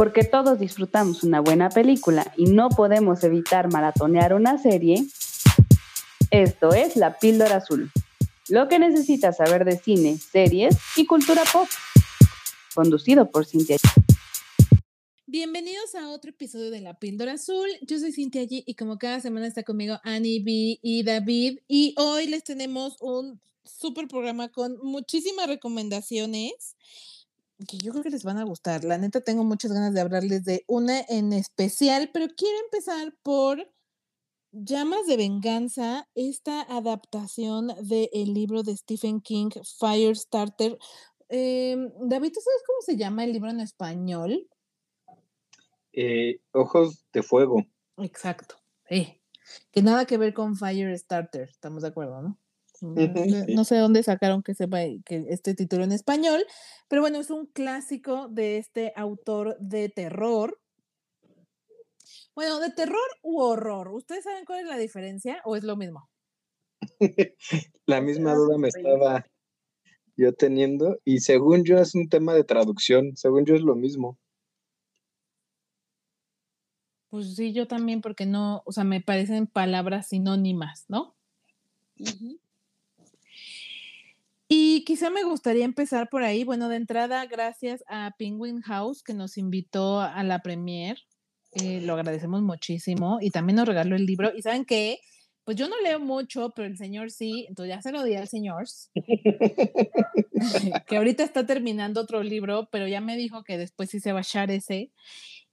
Porque todos disfrutamos una buena película y no podemos evitar maratonear una serie, esto es La Píldora Azul. Lo que necesitas saber de cine, series y cultura pop. Conducido por Cintia. Bienvenidos a otro episodio de La Píldora Azul. Yo soy Cintia G y como cada semana está conmigo Annie B y David. Y hoy les tenemos un súper programa con muchísimas recomendaciones que yo creo que les van a gustar. La neta, tengo muchas ganas de hablarles de una en especial, pero quiero empezar por Llamas de Venganza, esta adaptación del libro de Stephen King, Firestarter. Eh, David, ¿tú sabes cómo se llama el libro en español? Eh, Ojos de Fuego. Exacto. Que nada que ver con Firestarter, estamos de acuerdo, ¿no? No sé dónde sacaron que sepa que este título en español, pero bueno, es un clásico de este autor de terror. Bueno, de terror u horror. ¿Ustedes saben cuál es la diferencia o es lo mismo? la misma duda me estaba yo teniendo y según yo es un tema de traducción, según yo es lo mismo. Pues sí, yo también, porque no, o sea, me parecen palabras sinónimas, ¿no? Y quizá me gustaría empezar por ahí. Bueno, de entrada, gracias a Penguin House que nos invitó a la premier. Eh, lo agradecemos muchísimo y también nos regaló el libro. Y saben qué? Pues yo no leo mucho, pero el señor sí, entonces ya se lo di al señor. que ahorita está terminando otro libro, pero ya me dijo que después sí se va a echar ese.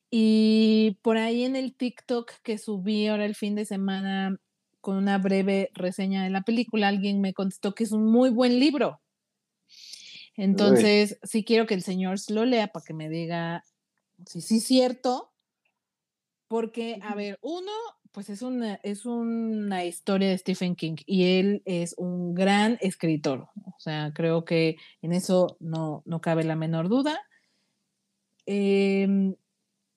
Y por ahí en el TikTok que subí ahora el fin de semana con una breve reseña de la película, alguien me contestó que es un muy buen libro. Entonces, sí quiero que el señor lo lea para que me diga si sí es cierto, porque, a ver, uno, pues es una, es una historia de Stephen King y él es un gran escritor. O sea, creo que en eso no, no cabe la menor duda. Em,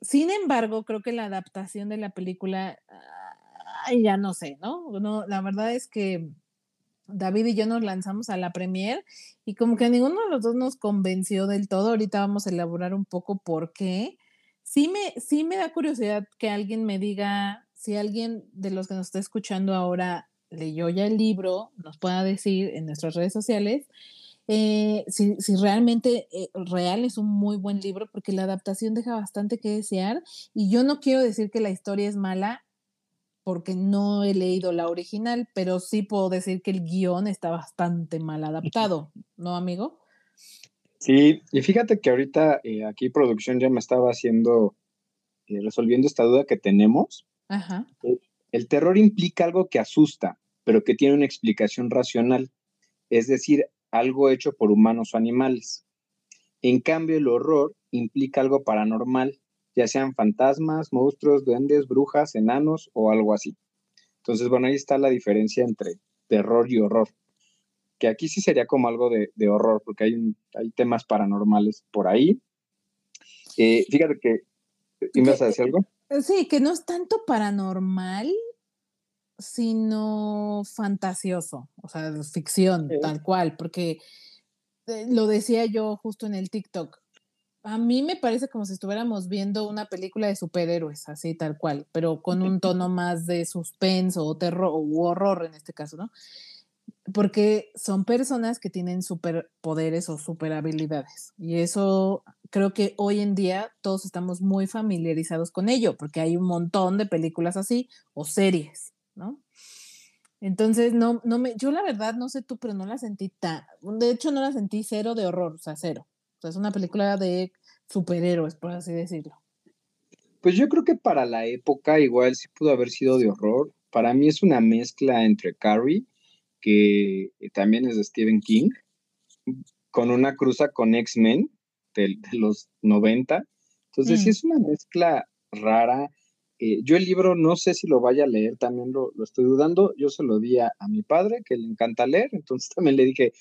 sin embargo, creo que la adaptación de la película ay, ya no sé, ¿no? La verdad es que David y yo nos lanzamos a la premier y como que ninguno de los dos nos convenció del todo. Ahorita vamos a elaborar un poco por qué. Sí me, sí me da curiosidad que alguien me diga, si alguien de los que nos está escuchando ahora leyó ya el libro, nos pueda decir en nuestras redes sociales eh, si, si, realmente eh, real es un muy buen libro, porque la adaptación deja bastante que desear. Y yo no quiero decir que la historia es mala, porque no he leído la original, pero sí puedo decir que el guion está bastante mal adaptado, ¿no, amigo? Sí, y fíjate que ahorita eh, aquí producción ya me estaba haciendo, eh, resolviendo esta duda que tenemos. Ajá. Eh, el terror implica algo que asusta, pero que tiene una explicación racional, es decir, algo hecho por humanos o animales. En cambio, el horror implica algo paranormal, ya sean fantasmas, monstruos, duendes, brujas, enanos o algo así. Entonces, bueno, ahí está la diferencia entre terror y horror. Que aquí sí sería como algo de, horror, porque hay, hay temas paranormales por ahí. Eh, fíjate que. ¿Ibas a decir algo? Sí, que no es tanto paranormal, sino fantasioso, o sea, ficción, tal cual, porque eh, lo decía yo justo en el TikTok a mí me parece como si estuviéramos viendo una película de superhéroes, así tal cual, pero con un tono más de suspenso o terror o horror en este caso, ¿no? Porque son personas que tienen superpoderes o super habilidades. Y eso creo que hoy en día todos estamos muy familiarizados con ello, porque hay un montón de películas así o series, ¿no? Entonces, no, no me, yo la verdad no sé tú, pero no la sentí tan, de hecho no la sentí cero de horror, o sea, cero es una película de superhéroes, por así decirlo. Pues yo creo que para la época igual sí pudo haber sido de horror. Para mí es una mezcla entre Carrie, que también es de Stephen King, con una cruza con X-Men de, los 90. Entonces sí mm. es una mezcla rara. Eh, yo el libro no sé si lo vaya a leer, también lo, estoy dudando. Yo se lo di a, a, mi padre, que le encanta leer, entonces también le dije,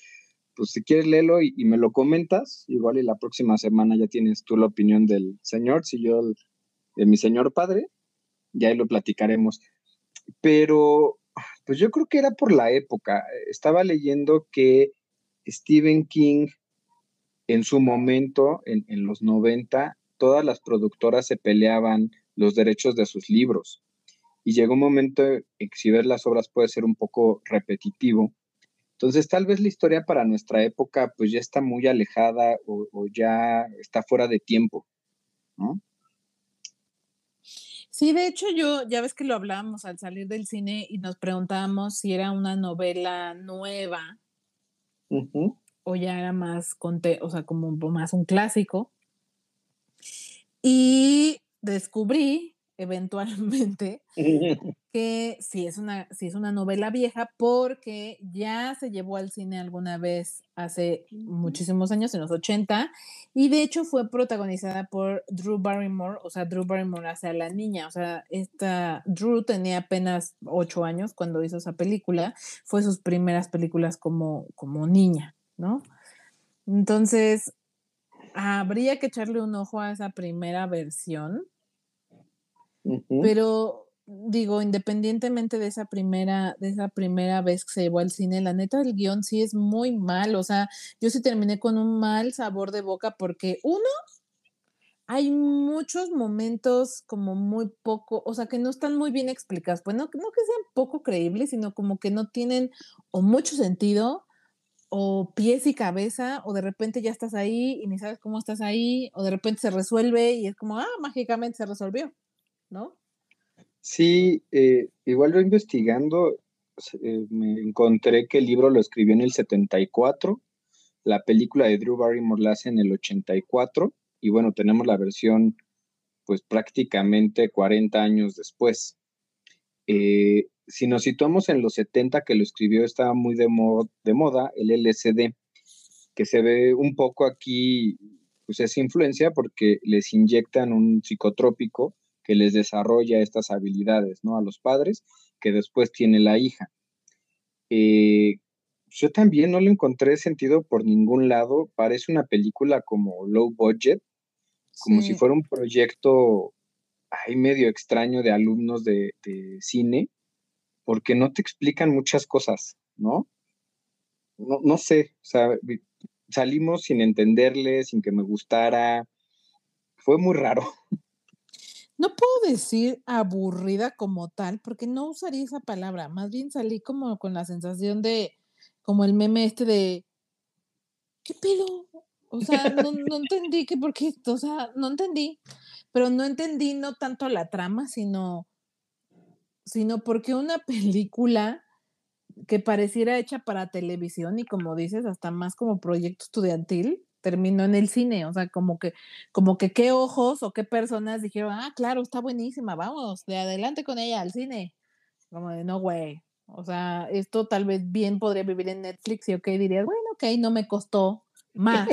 pues si quieres léelo y, me lo comentas, igual y la próxima semana ya tienes tú la opinión del señor, si yo de mi señor padre, ya ahí lo platicaremos. Pero, pues yo creo que era por la época. Estaba leyendo que Stephen King en su momento, en, los 90, todas las productoras se peleaban los derechos de sus libros. Y llegó un momento en que si las obras puede ser un poco repetitivo. Entonces, tal vez la historia para nuestra época pues ya está muy alejada o, o ya está fuera de tiempo, ¿no? Sí, de hecho yo, ya ves que lo hablábamos al salir del cine y nos preguntábamos si era una novela nueva o ya era más, conte o sea, como más un clásico. Y descubrí eventualmente que sí es una, sí es una novela vieja porque ya se llevó al cine alguna vez hace muchísimos años, en los 80, y de hecho fue protagonizada por Drew Barrymore, o sea, Drew Barrymore hacia la niña, o sea, esta Drew tenía apenas ocho años cuando hizo esa película, fue sus primeras películas como, como niña, ¿no? Entonces, habría que echarle un ojo a esa primera versión pero digo, independientemente de esa primera, de esa primera vez que se llevó al cine, la neta el guion sí es muy mal. O sea, yo sí terminé con un mal sabor de boca porque uno, hay muchos momentos como muy poco, o sea, que no están muy bien explicados. Pues no, no que sean poco creíbles, sino como que no tienen o mucho sentido o pies y cabeza, o de repente ya estás ahí y ni sabes cómo estás ahí, o de repente se resuelve y es como, ah, mágicamente se resolvió. ¿No? Sí, eh, igual yo investigando, eh, me encontré que el libro lo escribió en el 74, la película de Drew Barrymore la hace en el 84, y bueno, tenemos la versión pues prácticamente 40 años después. Eh, si nos situamos en los 70 que lo escribió, estaba muy de, de moda el LSD, que se ve un poco aquí, pues es influencia porque les inyectan un psicotrópico que les desarrolla estas habilidades, ¿no? A los padres que después tiene la hija. Eh, yo también no le encontré sentido por ningún lado. Parece una película como low budget, como si fuera un proyecto ahí medio extraño de alumnos de, cine, porque no te explican muchas cosas, ¿no? No, no sé, o sea, salimos sin entenderle, sin que me gustara. Fue muy raro. No puedo decir aburrida como tal, porque no usaría esa palabra. Más bien salí como con la sensación de, como el meme este de, ¿qué pedo? O sea, no, no entendí que por qué, o sea, no entendí. Pero no entendí no tanto la trama, sino, sino porque una película que pareciera hecha para televisión y como dices, hasta más como proyecto estudiantil, terminó en el cine, o sea, como que, como que qué ojos o qué personas dijeron, ah, claro, está buenísima, vamos, de adelante con ella al cine. Como de, no, güey, o sea, esto tal vez bien podría vivir en Netflix y ok, dirías, bueno, ok, no me costó más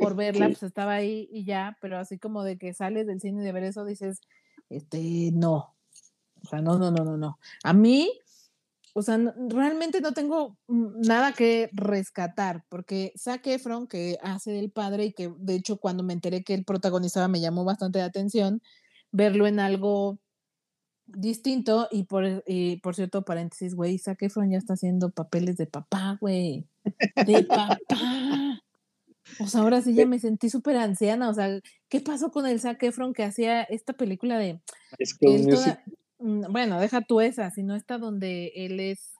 por verla, pues estaba ahí y ya, pero así como de que sales del cine de ver eso, dices, este, no, o sea, no, no, no, no, no. A mí, o sea, realmente no tengo mm, nada que rescatar, porque Zac Efron, que hace del padre y que de hecho cuando me enteré que él protagonizaba me llamó bastante la atención, verlo en algo distinto y por, y por cierto, paréntesis, güey, Zac Efron ya está haciendo papeles de papá, güey, de papá. O sea, ahora sí ya me sentí súper anciana, o sea, ¿qué pasó con el Zac Efron que hacía esta película de... Es que Mm, bueno, deja tú esa, sino está donde él es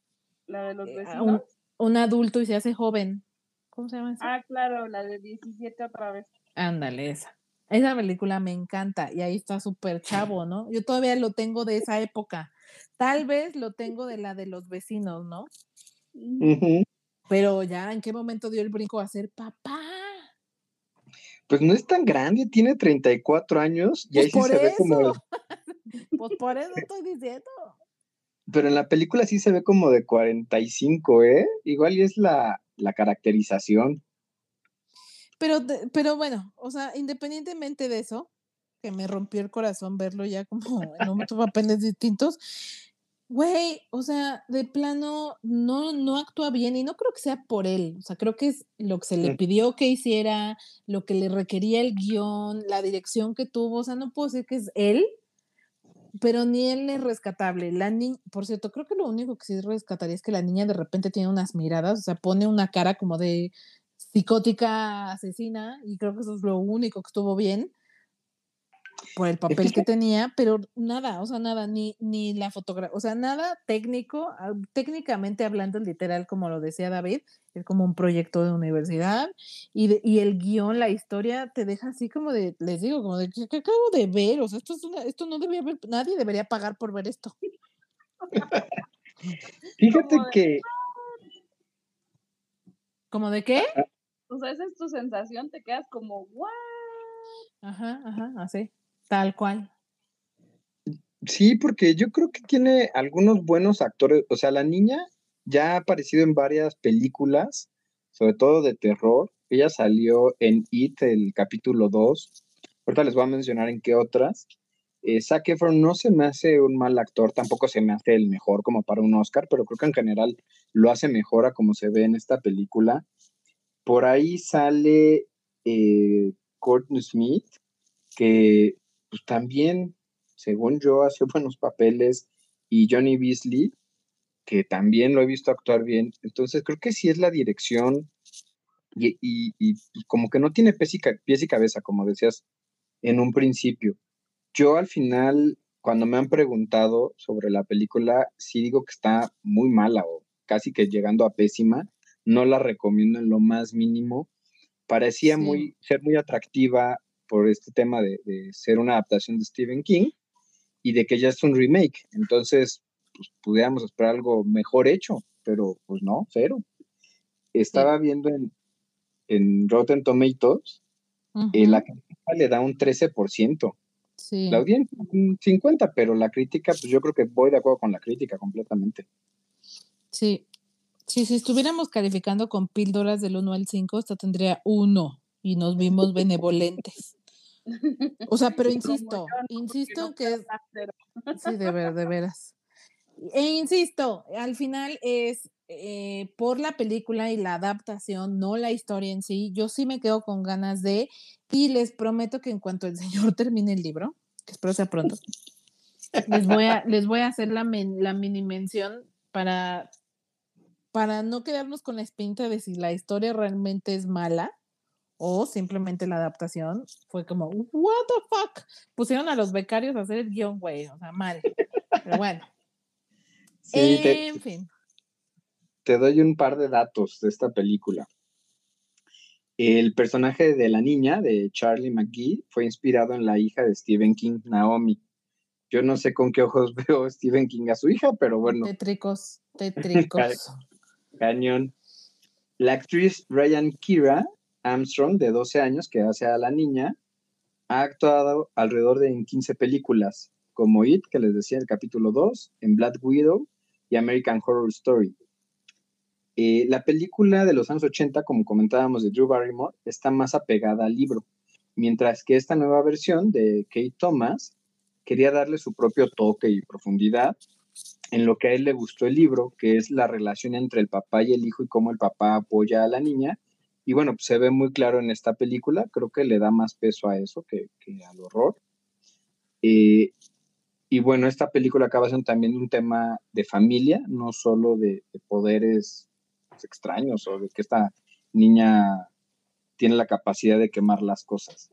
la de los eh, un, un, adulto y se hace joven. ¿Cómo se llama esa? Ah, claro, la de 17 otra vez. Ándale, esa. Esa película me encanta y ahí está súper chavo, ¿no? Yo todavía lo tengo de esa época. Tal vez lo tengo de la de los vecinos, ¿no? Pero ya, ¿en qué momento dio el brinco a ser papá? Pues no es tan grande, tiene 34 años y ahí sí se ve como Pues por eso estoy diciendo. Pero en la película sí se ve como de 45, ¿eh? Igual y es la, caracterización. Pero, pero bueno, o sea, independientemente de eso, que me rompió el corazón verlo ya como en otros papeles distintos, güey, o sea, de plano no, no actúa bien y no creo que sea por él, o sea, creo que es lo que se le pidió que hiciera, lo que le requería el guion, la dirección que tuvo, o sea, no puedo decir que es él, pero ni él es rescatable. La niña, por cierto, creo que lo único que sí rescataría es que la niña de repente tiene unas miradas, o sea, pone una cara como de psicótica asesina, y creo que eso es lo único que estuvo bien. Por el papel que tenía, pero nada, o sea, nada, ni, ni la fotografía, o sea, nada técnico, ah, técnicamente hablando, literal, como lo decía David, es como un proyecto de universidad y, y el guion, la historia te deja así como de, les digo, como de, ¿qué, acabo de ver? O sea, esto, es una, esto no debería haber, nadie debería pagar por ver esto. Fíjate que... ¿Como de qué? O sea, esa es tu sensación, te quedas como, ¿what? Ajá, ajá, así. Tal cual. Sí, porque yo creo que tiene algunos buenos actores. O sea, la niña ya ha aparecido en varias películas, sobre todo de terror. Ella salió en It, el capítulo 2. Ahorita les voy a mencionar en qué otras. Eh, Zac Efron no se me hace un mal actor, tampoco se me hace el mejor como para un Oscar, pero creo que en general lo hace mejor a como se ve en esta película. Por ahí sale eh, Courtney Smith, que pues también, según yo, hace buenos papeles, y Johnny Beasley, que también lo he visto actuar bien. Entonces, creo que sí es la dirección y, como que no tiene pies y, pies y cabeza, como decías en un principio. Yo al final, cuando me han preguntado sobre la película, sí digo que está muy mala o casi que llegando a pésima. No la recomiendo en lo más mínimo. Parecía muy, ser muy atractiva por este tema de, ser una adaptación de Stephen King y de que ya es un remake. Entonces, pues pudiéramos esperar algo mejor hecho, pero pues no, cero. Estaba viendo en, en Rotten Tomatoes, eh, la crítica le da un 13%. Sí. La audiencia un 50%, pero la crítica, pues yo creo que voy de acuerdo con la crítica completamente. Sí. Sí, si estuviéramos calificando con píldoras del 1 al 5, esta tendría 1 y nos vimos benevolentes. O sea, pero insisto, insisto que es... Sí, de, ver, de veras. E insisto, al final es eh, por la película y la adaptación, no la historia en sí. Yo sí me quedo con ganas de, y les prometo que en cuanto el señor termine el libro, que espero sea pronto, les voy a, les voy a hacer la, la mini mención para, para no quedarnos con la espinta de si la historia realmente es mala o simplemente la adaptación fue como, what the fuck, pusieron a los becarios a hacer el guion, güey, o sea, mal. Pero bueno. en fin. Te doy un par de datos de esta película. El personaje de la niña, de Charlie McGee, fue inspirado en la hija de Stephen King, Naomi. Yo no sé con qué ojos veo Stephen King a su hija, pero bueno. Tétricos, tétricos. Cañón. La actriz Ryan Kira Armstrong, de 12 años, que hace a la niña, ha actuado alrededor de 15 películas, como It, que les decía en el capítulo 2, en Black Widow y American Horror Story. Eh, la película de los años 80, como comentábamos de Drew Barrymore, está más apegada al libro, mientras que esta nueva versión de Kate Thomas quería darle su propio toque y profundidad en lo que a él le gustó el libro, que es la relación entre el papá y el hijo y cómo el papá apoya a la niña y bueno, pues, se ve muy claro en esta película, creo que le da más peso a eso que, al horror. Eh, y bueno, esta película acaba siendo también un tema de familia, no solo de, poderes extraños o de que esta niña tiene la capacidad de quemar las cosas.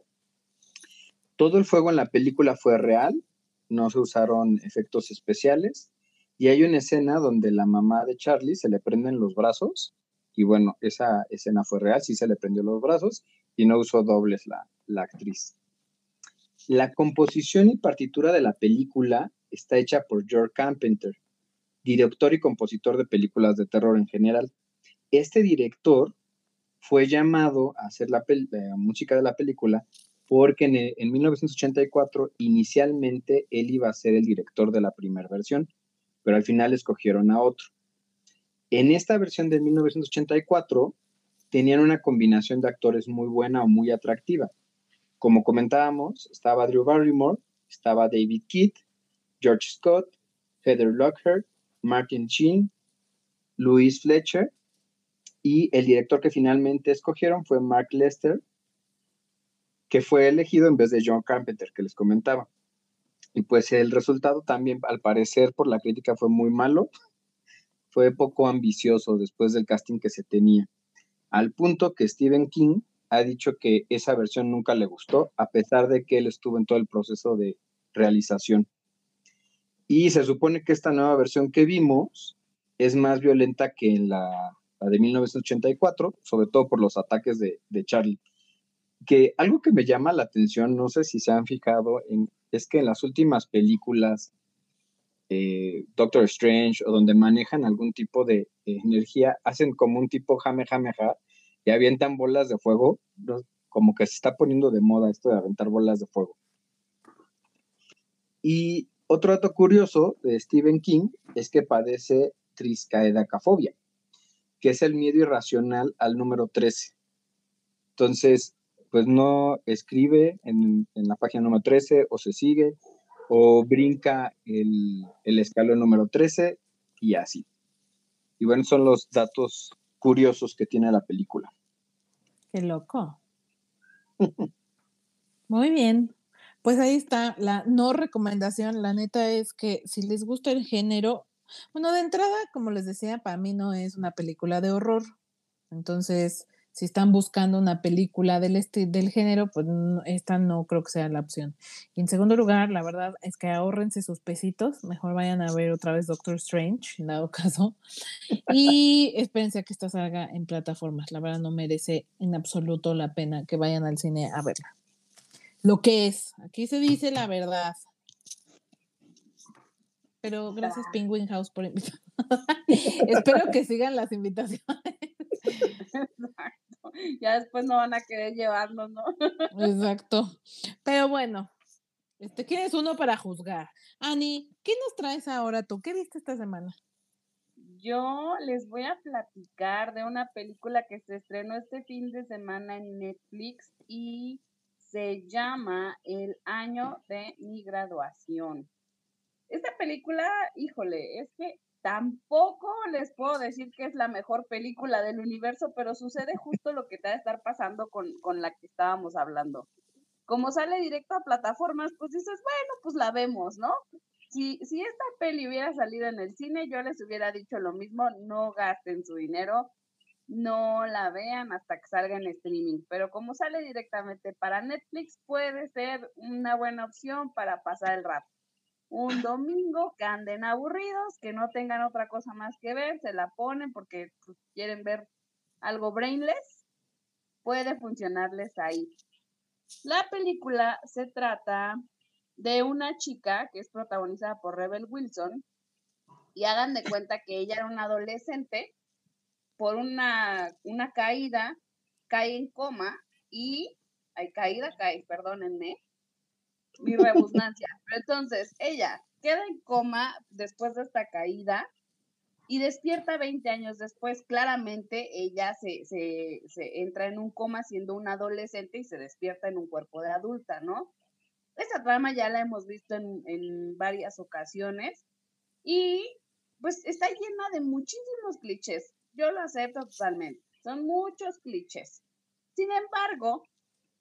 Todo el fuego en la película fue real, no se usaron efectos especiales y hay una escena donde la mamá de Charlie se le prenden los brazos y bueno, esa escena fue real, sí se le prendió los brazos y no usó dobles la, actriz. La composición y partitura de la película está hecha por George Carpenter, director y compositor de películas de terror en general. Este director fue llamado a hacer la, música de la película porque en, en, 1984 inicialmente él iba a ser el director de la primera versión, pero al final escogieron a otro. En esta versión de 1984 tenían una combinación de actores muy buena o muy atractiva. Como comentábamos, estaba Drew Barrymore, estaba David Keith, George Scott, Heather Lockhart, Martin Sheen, Louise Fletcher y el director que finalmente escogieron fue Mark Lester, que fue elegido en vez de John Carpenter, que les comentaba. Y pues el resultado también, al parecer, por la crítica fue muy malo fue poco ambicioso después del casting que se tenía, al punto que Stephen King ha dicho que esa versión nunca le gustó, a pesar de que él estuvo en todo el proceso de realización. Y se supone que esta nueva versión que vimos es más violenta que en la, de 1984, sobre todo por los ataques de, de, Charlie. Que algo que me llama la atención, no sé si se han fijado, en, es que en las últimas películas, eh, Doctor Strange o donde manejan algún tipo de, energía, hacen como un tipo jame, jame, ja, y avientan bolas de fuego, como que se está poniendo de moda esto de aventar bolas de fuego. Y otro dato curioso de Stephen King es que padece triscaedacafobia, que es el miedo irracional al número 13. Entonces, pues no escribe en, la página número 13 o se sigue o brinca el, el escalón número 13 y así. Y bueno, son los datos curiosos que tiene la película. Qué loco. Muy bien. Pues ahí está la no recomendación. La neta es que si les gusta el género, bueno, de entrada, como les decía, para mí no es una película de horror. Entonces, si están buscando una película del, este, del género, pues esta no creo que sea la opción. Y en segundo lugar, la verdad es que ahorrense sus pesitos, mejor vayan a ver otra vez Doctor Strange, en dado caso, y espérense a que esta salga en plataformas. La verdad no merece en absoluto la pena que vayan al cine a verla. Lo que es, aquí se dice la verdad. Pero gracias Penguin House por invitarme. Espero que sigan las invitaciones. Ya después no van a querer llevarnos, ¿no? Exacto. Pero bueno, este, ¿quién es uno para juzgar? Ani, ¿qué nos traes ahora tú? ¿Qué viste esta semana? Yo les voy a platicar de una película que se estrenó este fin de semana en Netflix y se llama El año de mi graduación. Esta película, híjole, es que Tampoco les puedo decir que es la mejor película del universo, pero sucede justo lo que te va a estar pasando con, la que estábamos hablando. Como sale directo a plataformas, pues dices, bueno, pues la vemos, ¿no? Si, si esta peli hubiera salido en el cine, yo les hubiera dicho lo mismo, no gasten su dinero, no la vean hasta que salga en streaming. Pero como sale directamente para Netflix, puede ser una buena opción para pasar el rato un domingo que anden aburridos, que no tengan otra cosa más que ver, se la ponen porque pues, quieren ver algo brainless, puede funcionarles ahí. La película se trata de una chica que es protagonizada por Rebel Wilson y hagan de cuenta que ella era una adolescente por una, una caída, cae en coma y hay caída, cae, perdónenme, mi rebusnancia. Pero entonces, ella queda en coma después de esta caída y despierta 20 años después. Claramente ella se, se, se, entra en un coma siendo una adolescente y se despierta en un cuerpo de adulta, ¿no? Esa trama ya la hemos visto en, en varias ocasiones y pues está llena de muchísimos clichés. Yo lo acepto totalmente. Son muchos clichés. Sin embargo,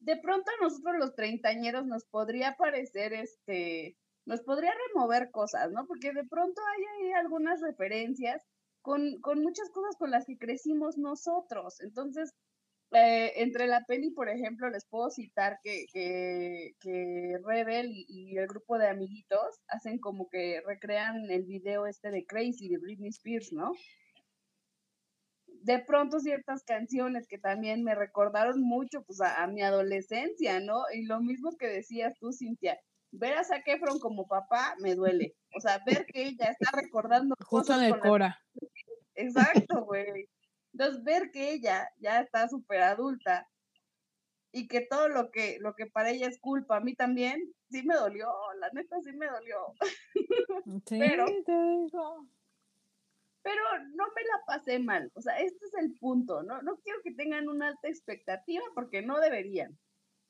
de pronto a nosotros los treintañeros nos podría parecer, este, nos podría remover cosas, ¿no? Porque de pronto hay, hay algunas referencias con, con, muchas cosas con las que crecimos nosotros. Entonces, eh, entre la peli, por ejemplo, les puedo citar que, que, que Rebel y, el grupo de amiguitos hacen como que recrean el video este de Crazy de Britney Spears, ¿no? De pronto ciertas canciones que también me recordaron mucho pues a, mi adolescencia, ¿no? Y lo mismo que decías tú, Cintia, ver a Zac Efron como papá me duele. O sea, ver que ella está recordando Justo en el Cora. Exacto, güey. Entonces, ver que ella ya está súper adulta y que todo lo que, lo que para ella es culpa, a mí también, sí me dolió, la neta sí me dolió. Sí, Pero, te digo pero no me la pasé mal. O sea, este es el punto, ¿no? No quiero que tengan una alta expectativa porque no deberían.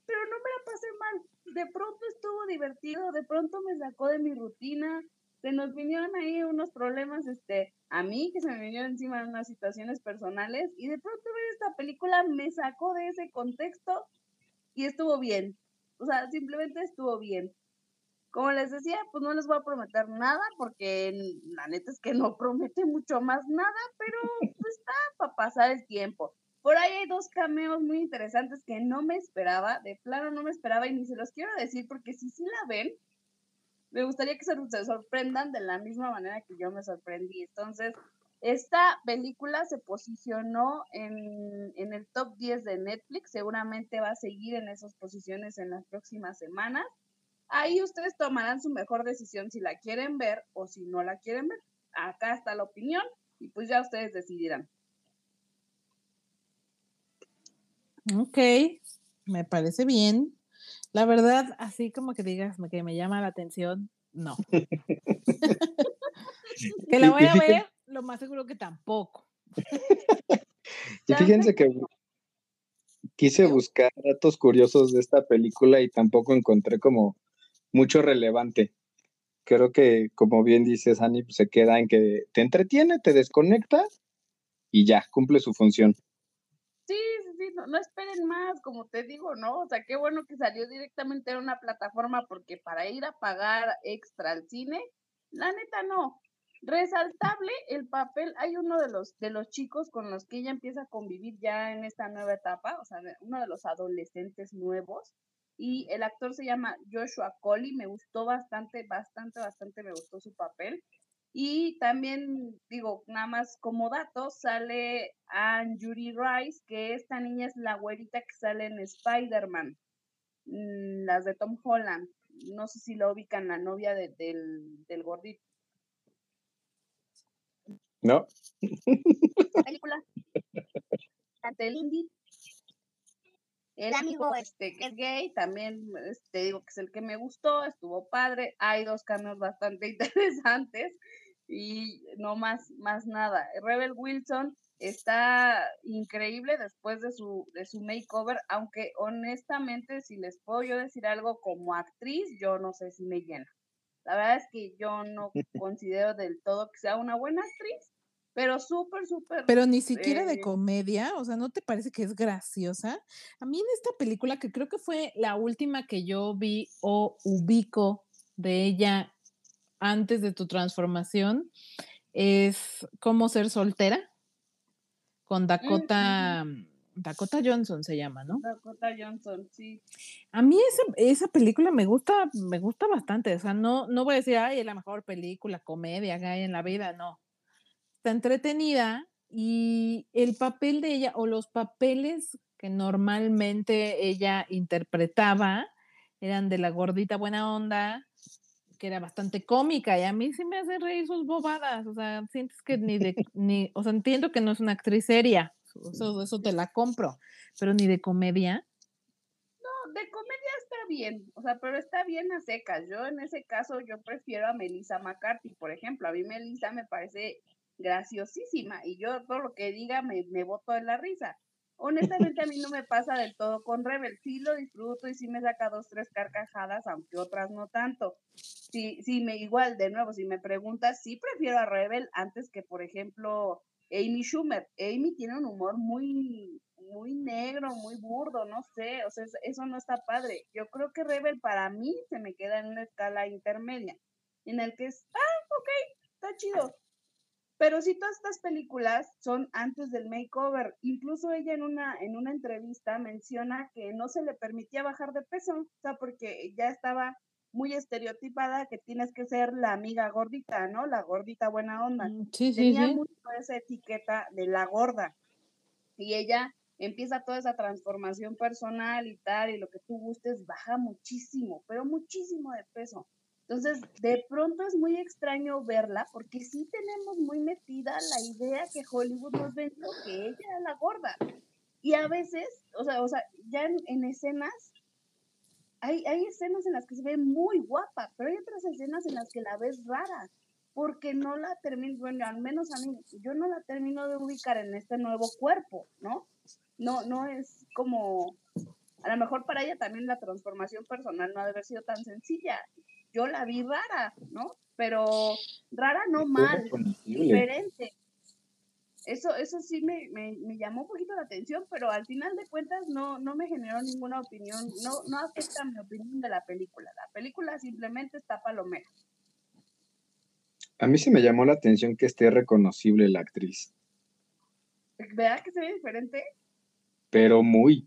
Pero no me la pasé mal. De pronto estuvo divertido, de pronto me sacó de mi rutina. Se nos vinieron ahí unos problemas, este, a mí que se me vinieron encima unas situaciones personales y de pronto ver esta película me sacó de ese contexto y estuvo bien. O sea, simplemente estuvo bien. Como les decía, pues no les voy a prometer nada porque la neta es que no promete mucho más nada, pero pues está para pasar el tiempo. Por ahí hay dos cameos muy interesantes que no me esperaba, de plano no me esperaba y ni se los quiero decir porque si sí la ven, me gustaría que se, sorprendan de la misma manera que yo me sorprendí. Entonces, esta película se posicionó en, en, el top 10 de Netflix, seguramente va a seguir en esas posiciones en las próximas semanas. Ahí ustedes tomarán su mejor decisión si la quieren ver o si no la quieren ver. Acá está la opinión y pues ya ustedes decidirán. Ok, me parece bien. La verdad, así como que digas que me llama la atención, no. que la voy a ver, lo más seguro que tampoco. y fíjense que quise buscar datos curiosos de esta película y tampoco encontré como mucho relevante. Creo que, como bien dices, Annie, pues se queda en que te entretiene, te desconecta y ya, cumple su función. Sí, sí, no, no, esperen más, como te digo, ¿no? O sea, qué bueno que salió directamente en una plataforma porque para ir a pagar extra al cine, la neta no. Resaltable el papel, hay uno de los, de los chicos con los que ella empieza a convivir ya en esta nueva etapa, o sea, uno de los adolescentes nuevos, y el actor se llama Joshua Colley, me gustó bastante, bastante, bastante me gustó su papel. Y también, digo, nada más como dato, sale Anne Judy Rice, que esta niña es la güerita que sale en Spider-Man, mm, las de Tom Holland. No sé si la ubican, la novia de, del, del gordito. No. Película. Ante el El amigo este que es gay, también te este, digo que es el que me gustó, estuvo padre. Hay dos cambios bastante interesantes y no más, más nada. Rebel Wilson está increíble después de su, de su makeover, aunque honestamente, si les puedo yo decir algo como actriz, yo no sé si me llena. La verdad es que yo no considero del todo que sea una buena actriz, pero súper, súper. Pero ni siquiera de eh comedia, o sea, ¿no te parece que es graciosa? A mí en esta película, que creo que fue la última que yo vi o ubico de ella antes de tu transformación, es Cómo ser soltera, con Dakota. Dakota Johnson se llama, ¿no? Dakota Johnson, sí. A mí esa, esa, película me gusta, me gusta bastante. O sea, no, no voy a decir, ay, es la mejor película, comedia que hay en la vida, no. Está entretenida y el papel de ella o los papeles que normalmente ella interpretaba eran de la gordita buena onda, que era bastante cómica y a mí sí me hace reír sus bobadas. O sea, sientes que ni de, ni, o sea, entiendo que no es una actriz seria eso, eso te la compro, pero ni de comedia. No, de comedia está bien, o sea, pero está bien a secas. Yo en ese caso, yo prefiero a Melissa McCarthy, por ejemplo. A mí Melissa me parece graciosísima y yo todo lo que diga me, me boto de la risa. Honestamente a mí no me pasa del todo con Rebel, sí lo disfruto y sí me saca dos, tres carcajadas, aunque otras no tanto. Sí, sí, me igual, de nuevo, si me preguntas, sí prefiero a Rebel antes que, por ejemplo, Amy Schumer. Amy tiene un humor muy, muy negro, muy burdo, no sé, o sea, eso no está padre. Yo creo que Rebel para mí se me queda en una escala intermedia, en el que es, ah, ok, está chido. Pero sí, todas estas películas son antes del makeover. Incluso ella en una, en una entrevista menciona que no se le permitía bajar de peso, o sea, porque ya estaba muy estereotipada que tienes que ser la amiga gordita, ¿no? La gordita buena onda. Mm, sí, Tenía sí, mucho esa etiqueta de la gorda. Y ella empieza toda esa transformación personal y tal, y lo que tú gustes, baja muchísimo, pero muchísimo de peso. Entonces, de pronto es muy extraño verla porque sí tenemos muy metida la idea que Hollywood nos vendió que ella era la gorda. Y a veces, o sea, o sea ya en, en escenas hay, hay escenas en las que se ve muy guapa, pero hay otras escenas en las que la ves rara, porque no la termino, bueno, al menos a mí, yo no la termino de ubicar en este nuevo cuerpo, ¿no? No, no es como, a lo mejor para ella también la transformación personal no ha de haber sido tan sencilla. Yo la vi rara, ¿no? Pero rara no mal, diferente eso, eso sí me, me, me, llamó un poquito la atención, pero al final de cuentas no, no me generó ninguna opinión, no, no afecta mi opinión de la película. La película simplemente está palomera. A mí sí me llamó la atención que esté reconocible la actriz. ¿Verdad que se ve diferente? pero muy.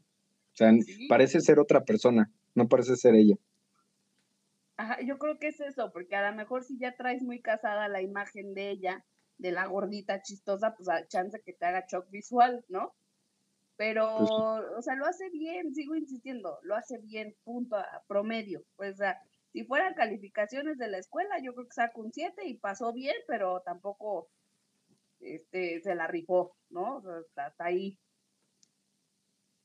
O sea, Sí. parece ser otra persona, no parece ser ella. Ajá, yo creo que es eso, porque a lo mejor si ya traes muy casada la imagen de ella, de la gordita chistosa, pues a chance que te haga shock visual, ¿no? Pero, Pues o sea, lo hace bien, sigo insistiendo, lo hace bien, punto, a promedio. Pues, o sea, si fueran calificaciones de la escuela, yo creo que saca un 7 y pasó bien, pero tampoco este, se la rifó, ¿no? O sea, hasta ahí.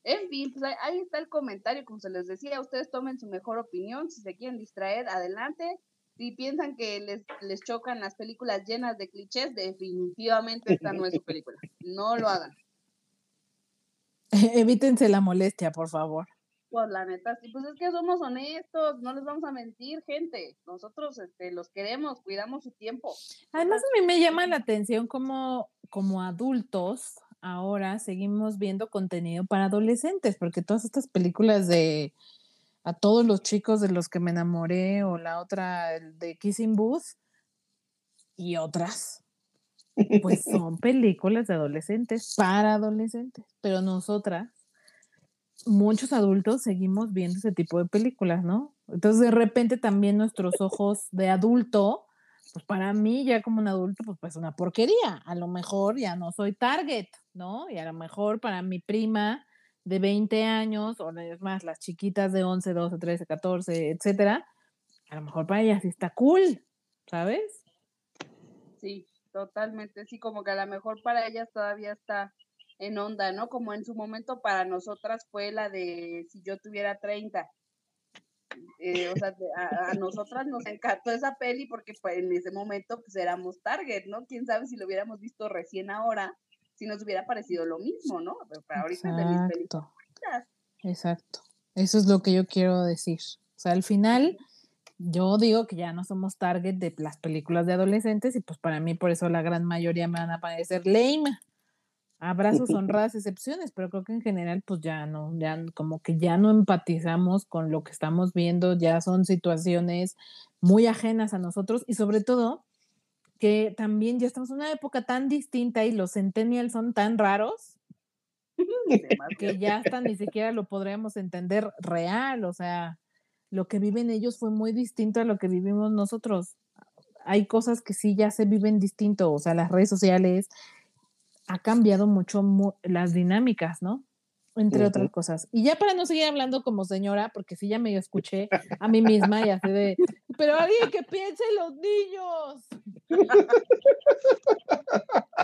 En fin, pues ahí, está el comentario, como se les decía, ustedes tomen su mejor opinión, si se quieren distraer, adelante. Si piensan que les, les chocan las películas llenas de clichés, definitivamente esta no es su película. No lo hagan. Evítense la molestia, por favor. Pues la neta, sí, pues es que somos honestos, no les vamos a mentir, gente. Nosotros este, los queremos, cuidamos su tiempo. Además, a mí me llama la atención como, como adultos ahora seguimos viendo contenido para adolescentes, porque todas estas películas de a todos los chicos de los que me enamoré o la otra de Kissing Booth y otras, pues son películas de adolescentes para adolescentes, pero nosotras, muchos adultos seguimos viendo ese tipo de películas, ¿no? Entonces de repente también nuestros ojos de adulto pues para mí ya como un adulto, pues, pues una porquería. A lo mejor ya no soy target, ¿no? Y a lo mejor para mi prima de 20 años, o es más, las chiquitas de 11, 12, 13, 14, etcétera, a lo mejor para ellas está cool, ¿sabes? Sí, totalmente, sí, como que a lo mejor para ellas todavía está en onda, ¿no? Como en su momento para nosotras fue la de si yo tuviera 30. Eh, o sea, a, a nosotras nos encantó esa peli porque pues, en ese momento pues éramos target, ¿no? Quién sabe si lo hubiéramos visto recién ahora, si nos hubiera parecido lo mismo, ¿no? Pero para ahorita es de mis películas. Exacto, exacto. Eso es lo que yo quiero decir. O sea, al final, yo digo que ya no somos target de las películas de adolescentes y pues para mí por eso la gran mayoría me van a parecer lame. Habrá sus honradas excepciones, pero creo que en general pues ya no, ya como que ya no empatizamos con lo que estamos viendo, ya son situaciones muy ajenas a nosotros y sobre todo que también ya estamos en una época tan distinta y los centennials son tan raros que ya hasta ni siquiera lo podríamos entender real, o sea, lo que viven ellos fue muy distinto a lo que vivimos nosotros. Hay cosas que sí ya se viven distinto, o sea, las redes sociales ha cambiado mucho mu- las dinámicas, ¿no? Entre otras cosas. Y ya para no seguir hablando como señora, porque sí ya medio escuché a mí misma y así de, pero alguien que piense en los niños.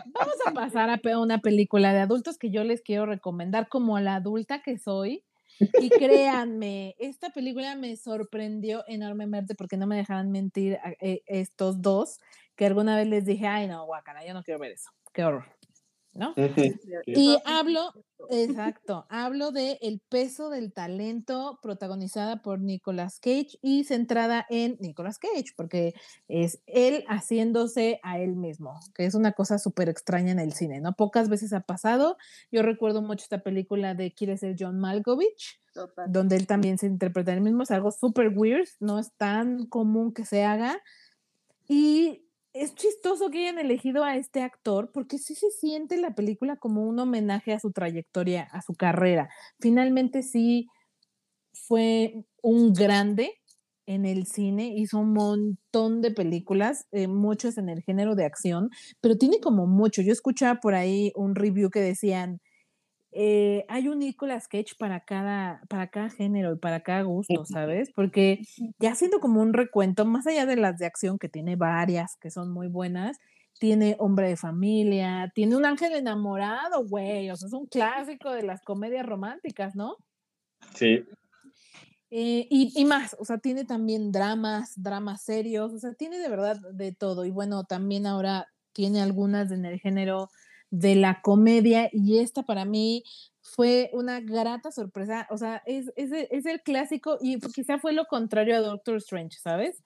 Vamos a pasar a una película de adultos que yo les quiero recomendar como la adulta que soy. Y créanme, esta película me sorprendió enormemente porque no me dejaban mentir a- eh, estos dos, que alguna vez les dije, ay no, guacala, yo no quiero ver eso, qué horror, ¿no? Ujú. Y hablo, exacto, hablo de El peso del talento, protagonizada por Nicolas Cage y centrada en Nicolas Cage, porque es él haciéndose a él mismo, que es una cosa súper extraña en el cine, ¿no? Pocas veces ha pasado. Yo recuerdo mucho esta película de Quiere ser John Malkovich, Total. donde él también se interpreta a él mismo, es algo súper weird, no es tan común que se haga. Y es chistoso que hayan elegido a este actor porque sí se siente la película como un homenaje a su trayectoria, a su carrera. Finalmente sí fue un grande en el cine, hizo un montón de películas, eh, muchas en el género de acción, pero tiene como mucho. Yo escuchaba por ahí un review que decían, eh, hay un Nicolas Cage para cada, para cada género y para cada gusto, ¿sabes? Porque ya haciendo como un recuento, más allá de las de acción, que tiene varias que son muy buenas, tiene Hombre de Familia, tiene Un Ángel Enamorado, güey, o sea, es un clásico de las comedias románticas, ¿no? Sí. Eh, y, y más, o sea, tiene también dramas, dramas serios, o sea, tiene de verdad de todo. Y bueno, también ahora tiene algunas en el género de la comedia y esta para mí fue una grata sorpresa, o sea, es, es, es el clásico y quizá fue lo contrario a Doctor Strange, ¿sabes?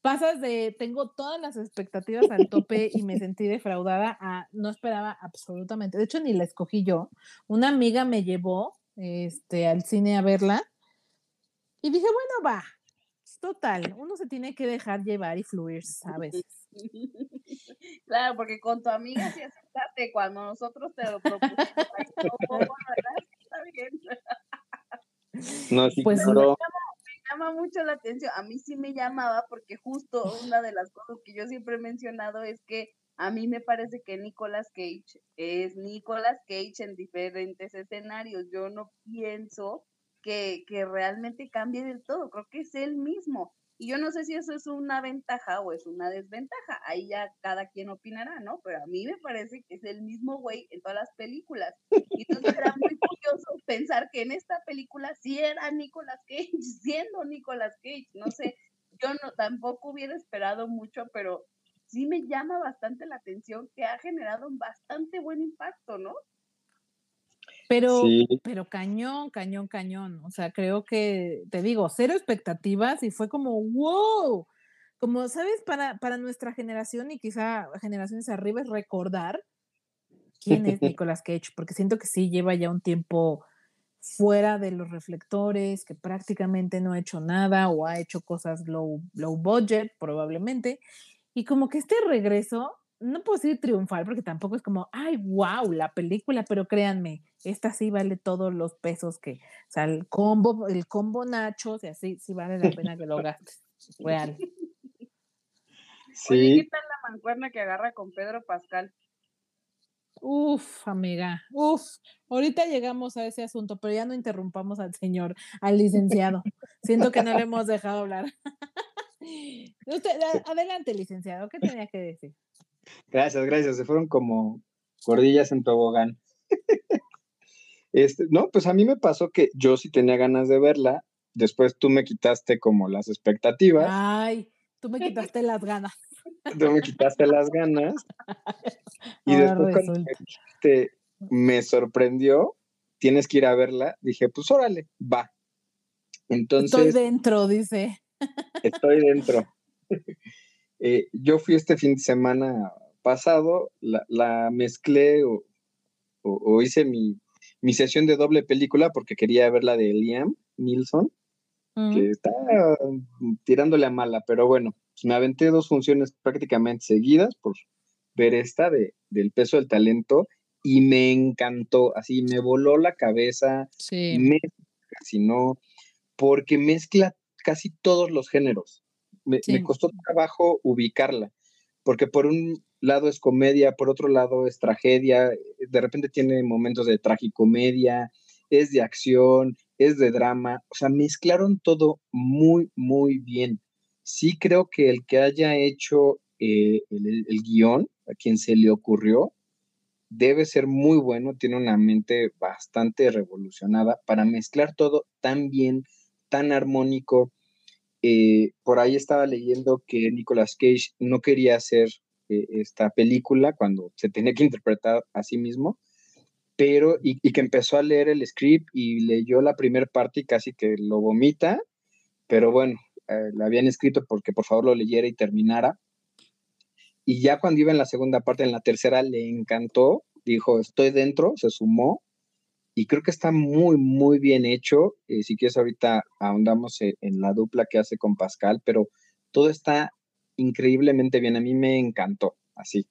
Pasas de tengo todas las expectativas al tope y me sentí defraudada a no esperaba absolutamente, de hecho ni la escogí yo, una amiga me llevó este, al cine a verla y dije, bueno, va, total, uno se tiene que dejar llevar y fluir veces. Claro, porque con tu amiga sí aceptaste cuando nosotros te lo propusimos. ahí, no, ¿verdad? Está imagen. No, sí, Pues sí. claro. me llama mucho la atención. A mí sí me llamaba porque justo una de las cosas que yo siempre he mencionado es que a mí me parece que Nicolas Cage es Nicolas Cage en diferentes escenarios. Yo no pienso que, que realmente cambie del todo. Creo que es él mismo. Y yo no sé si eso es una ventaja o es una desventaja. Ahí ya cada quien opinará, ¿no? Pero a mí me parece que es el mismo güey en todas las películas. Y entonces era muy curioso pensar que en esta película sí era Nicolas Cage, siendo Nicolas Cage. No sé, yo no tampoco hubiera esperado mucho, pero sí me llama bastante la atención que ha generado un bastante buen impacto, ¿no? Pero, Sí. pero cañón, cañón, cañón. O sea, creo que, te digo, cero expectativas y fue como, wow. Como, ¿sabes? Para, para nuestra generación y quizá generaciones arriba es recordar quién es Nicolas Cage, porque siento que sí lleva ya un tiempo fuera de los reflectores, que prácticamente no ha hecho nada o ha hecho cosas low, low budget probablemente. Y como que este regreso, no puedo decir triunfal, porque tampoco es como, ay, wow, la película, pero créanme, esta sí vale todos los pesos que, o sea, el combo, el combo nachos, y así, sí vale la pena que lo gastes. Real. Oye, Sí, ¿qué tal la mancuerna que agarra con Pedro Pascal? Uf, amiga, uf. Ahorita llegamos a ese asunto, pero ya no interrumpamos al señor, al licenciado. Siento que no le hemos dejado hablar. Usted, adelante, licenciado, ¿qué tenía que decir? Gracias, gracias. Se fueron como gordillas en tobogán. Este, no, pues a mí me pasó que yo sí tenía ganas de verla. Después tú me quitaste como las expectativas. Ay, tú me quitaste las ganas. Tú me quitaste las ganas. Y Ahora después cuando dijiste, me sorprendió, tienes que ir a verla, dije, pues órale, va. Estoy Entonces, dentro, dice. estoy dentro. Eh, yo fui este fin de semana pasado, la, la mezclé o, o- o hice mi, mi sesión de doble película porque quería ver la de Liam Nilsson, Mm, que está mm, tirándole a mala, pero bueno, pues me aventé dos funciones prácticamente seguidas por ver esta de, del peso del talento y me encantó, así me voló la cabeza, Sí. me fascinó, porque mezcla casi todos los géneros. Me, costó trabajo ubicarla, porque por un lado es comedia, por otro lado es tragedia, de repente tiene momentos de tragicomedia, es de acción, es de drama, o sea, mezclaron todo muy, muy bien. Sí creo que el que haya hecho eh, el, el- el guion, a quien se le ocurrió, debe ser muy bueno, tiene una mente bastante revolucionada para mezclar todo tan bien, tan armónico. Eh, por ahí estaba leyendo que Nicolas Cage no quería hacer eh, esta película cuando se tenía que interpretar a sí mismo, pero y, que empezó a leer el script y leyó la primera parte y casi que lo vomita, pero bueno, eh, la habían escrito porque por favor lo leyera y terminara. Y ya cuando iba en la segunda parte, en la tercera, le encantó, dijo, estoy dentro, se sumó, y creo que está muy, muy bien hecho. Eh, si quieres, ahorita ahondamos en, en la dupla que hace con Pascal, pero todo está increíblemente bien. A mí me encantó, así.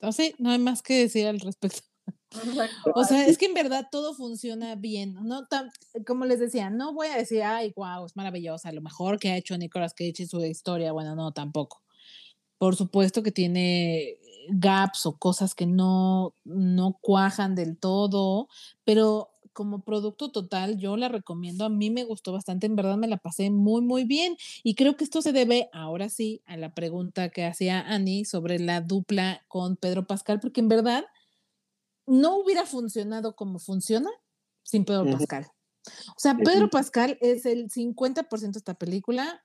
Entonces, no hay más que decir al respecto. O sea, es que en verdad todo funciona bien. No tan, como les decía, no voy a decir, ay, wow, es maravillosa, lo mejor que ha hecho Nicolas Cage en su historia. Bueno, no, tampoco. Por supuesto que tiene gaps o cosas que no, no cuajan del todo, pero como producto total, yo la recomiendo. A mí me gustó bastante, en verdad me la pasé muy, muy bien. Y creo que esto se debe, ahora sí, a la pregunta que hacía Annie sobre la dupla con Pedro Pascal, porque en verdad no hubiera funcionado como funciona sin Pedro. Pascal. O sea. Pedro Pascal es el 50% de esta película,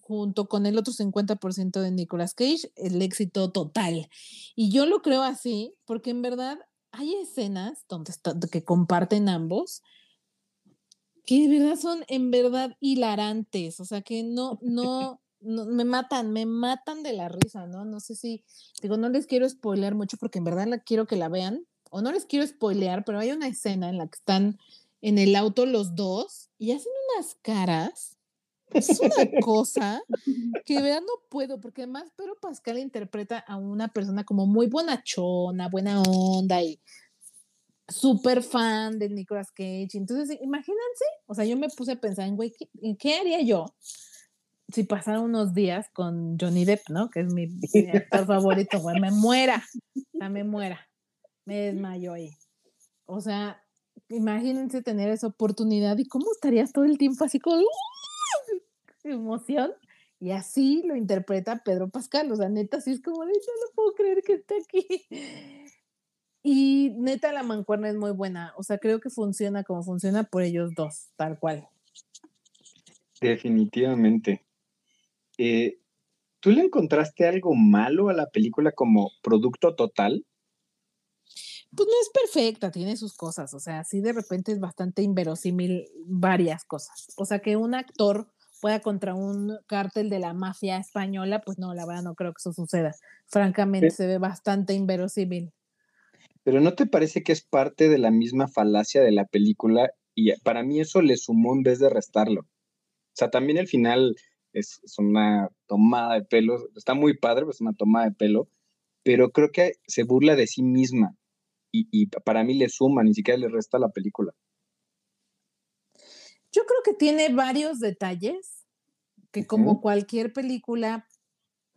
junto con el otro 50% de Nicolas Cage, el éxito total. Y yo lo creo así, porque en verdad hay escenas donde que comparten ambos que de verdad son en verdad hilarantes, o sea que no, no, no, me matan, me matan de la risa, ¿no? No sé si, digo, no les quiero spoilear mucho porque en verdad la quiero que la vean, o no les quiero spoilear, pero hay una escena en la que están en el auto los dos y hacen unas caras, es una cosa que verdad no puedo, porque además Pedro Pascal interpreta a una persona como muy bonachona, buena onda y súper fan de Nicolas Cage. Entonces, imagínense, o sea, yo me puse a pensar en, güey, ¿qué, ¿qué haría yo si pasara unos días con Johnny Depp, ¿no? Que es mi, mi actor favorito, güey, me muera, o sea, me muera, me desmayo ahí. O sea, imagínense tener esa oportunidad y cómo estarías todo el tiempo así con ¡uh! Emoción. Y así lo interpreta Pedro Pascal, o sea, neta, así es como, de, no puedo creer que esté aquí. Y neta, la mancuerna es muy buena. O sea, creo que funciona como funciona por ellos dos, tal cual. Definitivamente. Eh, ¿Tú le encontraste algo malo a la película como producto total? Pues no es perfecta, tiene sus cosas. O sea, sí de repente es bastante inverosímil varias cosas. O sea, que un actor pueda contra un cártel de la mafia española, pues no, la verdad no creo que eso suceda. Francamente, se ve bastante inverosímil. Pero ¿no te parece que es parte de la misma falacia de la película? Y para mí eso le sumó en vez de restarlo. O sea, también el final es, una tomada de pelo, está muy padre, pues es una tomada de pelo, pero creo que se burla de sí misma y, y para mí le suma, ni siquiera le resta la película. Yo creo que tiene varios detalles que como cualquier película,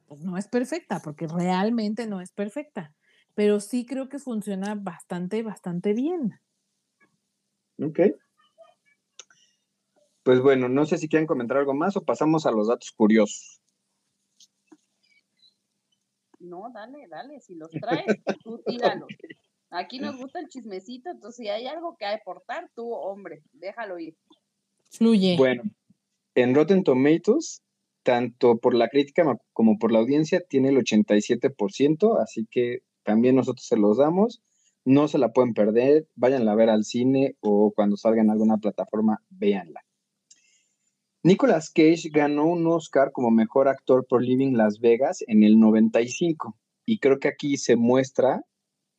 pues no es perfecta, porque realmente no es perfecta pero sí creo que funciona bastante, bastante bien. Ok. Pues bueno, no sé si quieren comentar algo más o pasamos a los datos curiosos. No, dale, dale, si los traes, tú tíralos. Aquí nos gusta el chismecito, entonces si hay algo que aportar, tú, hombre, déjalo ir. Fluye. Bueno, en Rotten Tomatoes, tanto por la crítica como por la audiencia, tiene el 87%, así que también nosotros se los damos. No se la pueden perder, váyanla a ver al cine o cuando salga en alguna plataforma, véanla. Nicolas Cage ganó un Oscar como mejor actor por Living Las Vegas en el 95 y creo que aquí se muestra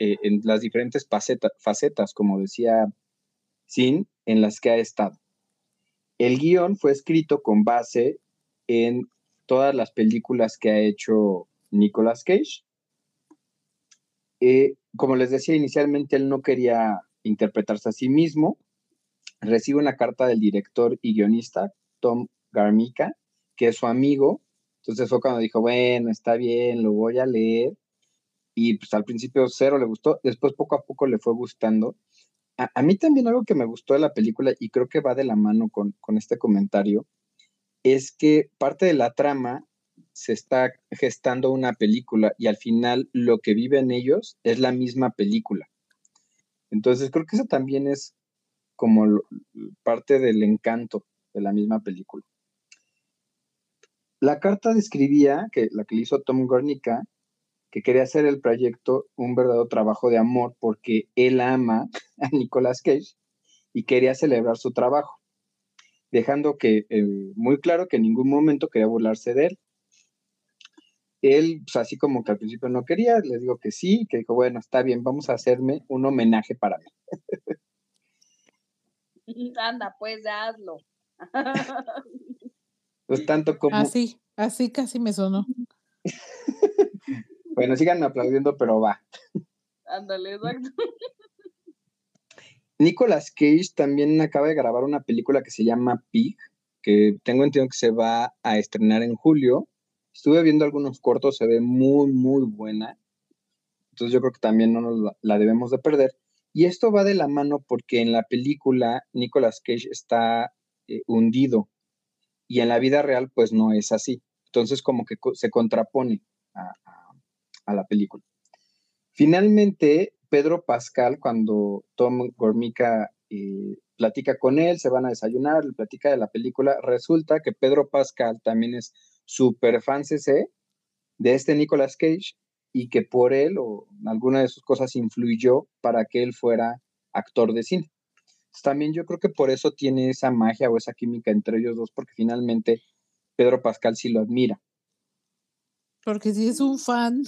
eh, en las diferentes facetas, como decía Sin, en las que ha estado. El guion fue escrito con base en todas las películas que ha hecho Nicolas Cage eh, como les decía inicialmente, él no quería interpretarse a sí mismo. Recibe una carta del director y guionista, Tom Garmica, que es su amigo. Entonces fue cuando dijo, bueno, está bien, lo voy a leer. Y pues al principio cero le gustó, después poco a poco le fue gustando. A, mí también algo que me gustó de la película, y creo que va de la mano con, con este comentario, es que parte de la trama se está gestando una película y al final lo que viven ellos es la misma película. Entonces creo que eso también es como parte del encanto de la misma película. La carta describía, que la que le hizo Tom Gornica, que quería hacer el proyecto un verdadero trabajo de amor porque él ama a Nicolas Cage y quería celebrar su trabajo, dejando que eh, muy claro que en ningún momento quería burlarse de él él, pues así como que al principio no quería, le digo que sí, que dijo, bueno, está bien, vamos a hacerme un homenaje para mí. Anda, pues hazlo. Pues tanto como. Así, así casi me sonó. bueno, sigan aplaudiendo, pero va. Ándale, exacto. Nicolas Cage también acaba de grabar una película que se llama Pig, que tengo entendido que se va a estrenar en julio Estuve viendo algunos cortos, se ve muy, muy buena. Entonces yo creo que también no nos la, debemos de perder. Y esto va de la mano porque en la película Nicolas Cage está eh, hundido y en la vida real pues no es así. Entonces como que se contrapone a, la película. Finalmente, Pedro Pascal, cuando Tom Gormica eh, platica con él, se van a desayunar, le platica de la película, resulta que Pedro Pascal también es super fan CC de este Nicolas Cage y que por él o alguna de sus cosas influyó para que él fuera actor de cine. también yo creo que por eso tiene esa magia o esa química entre ellos dos, porque finalmente Pedro Pascal sí lo admira. Porque sí es un fan.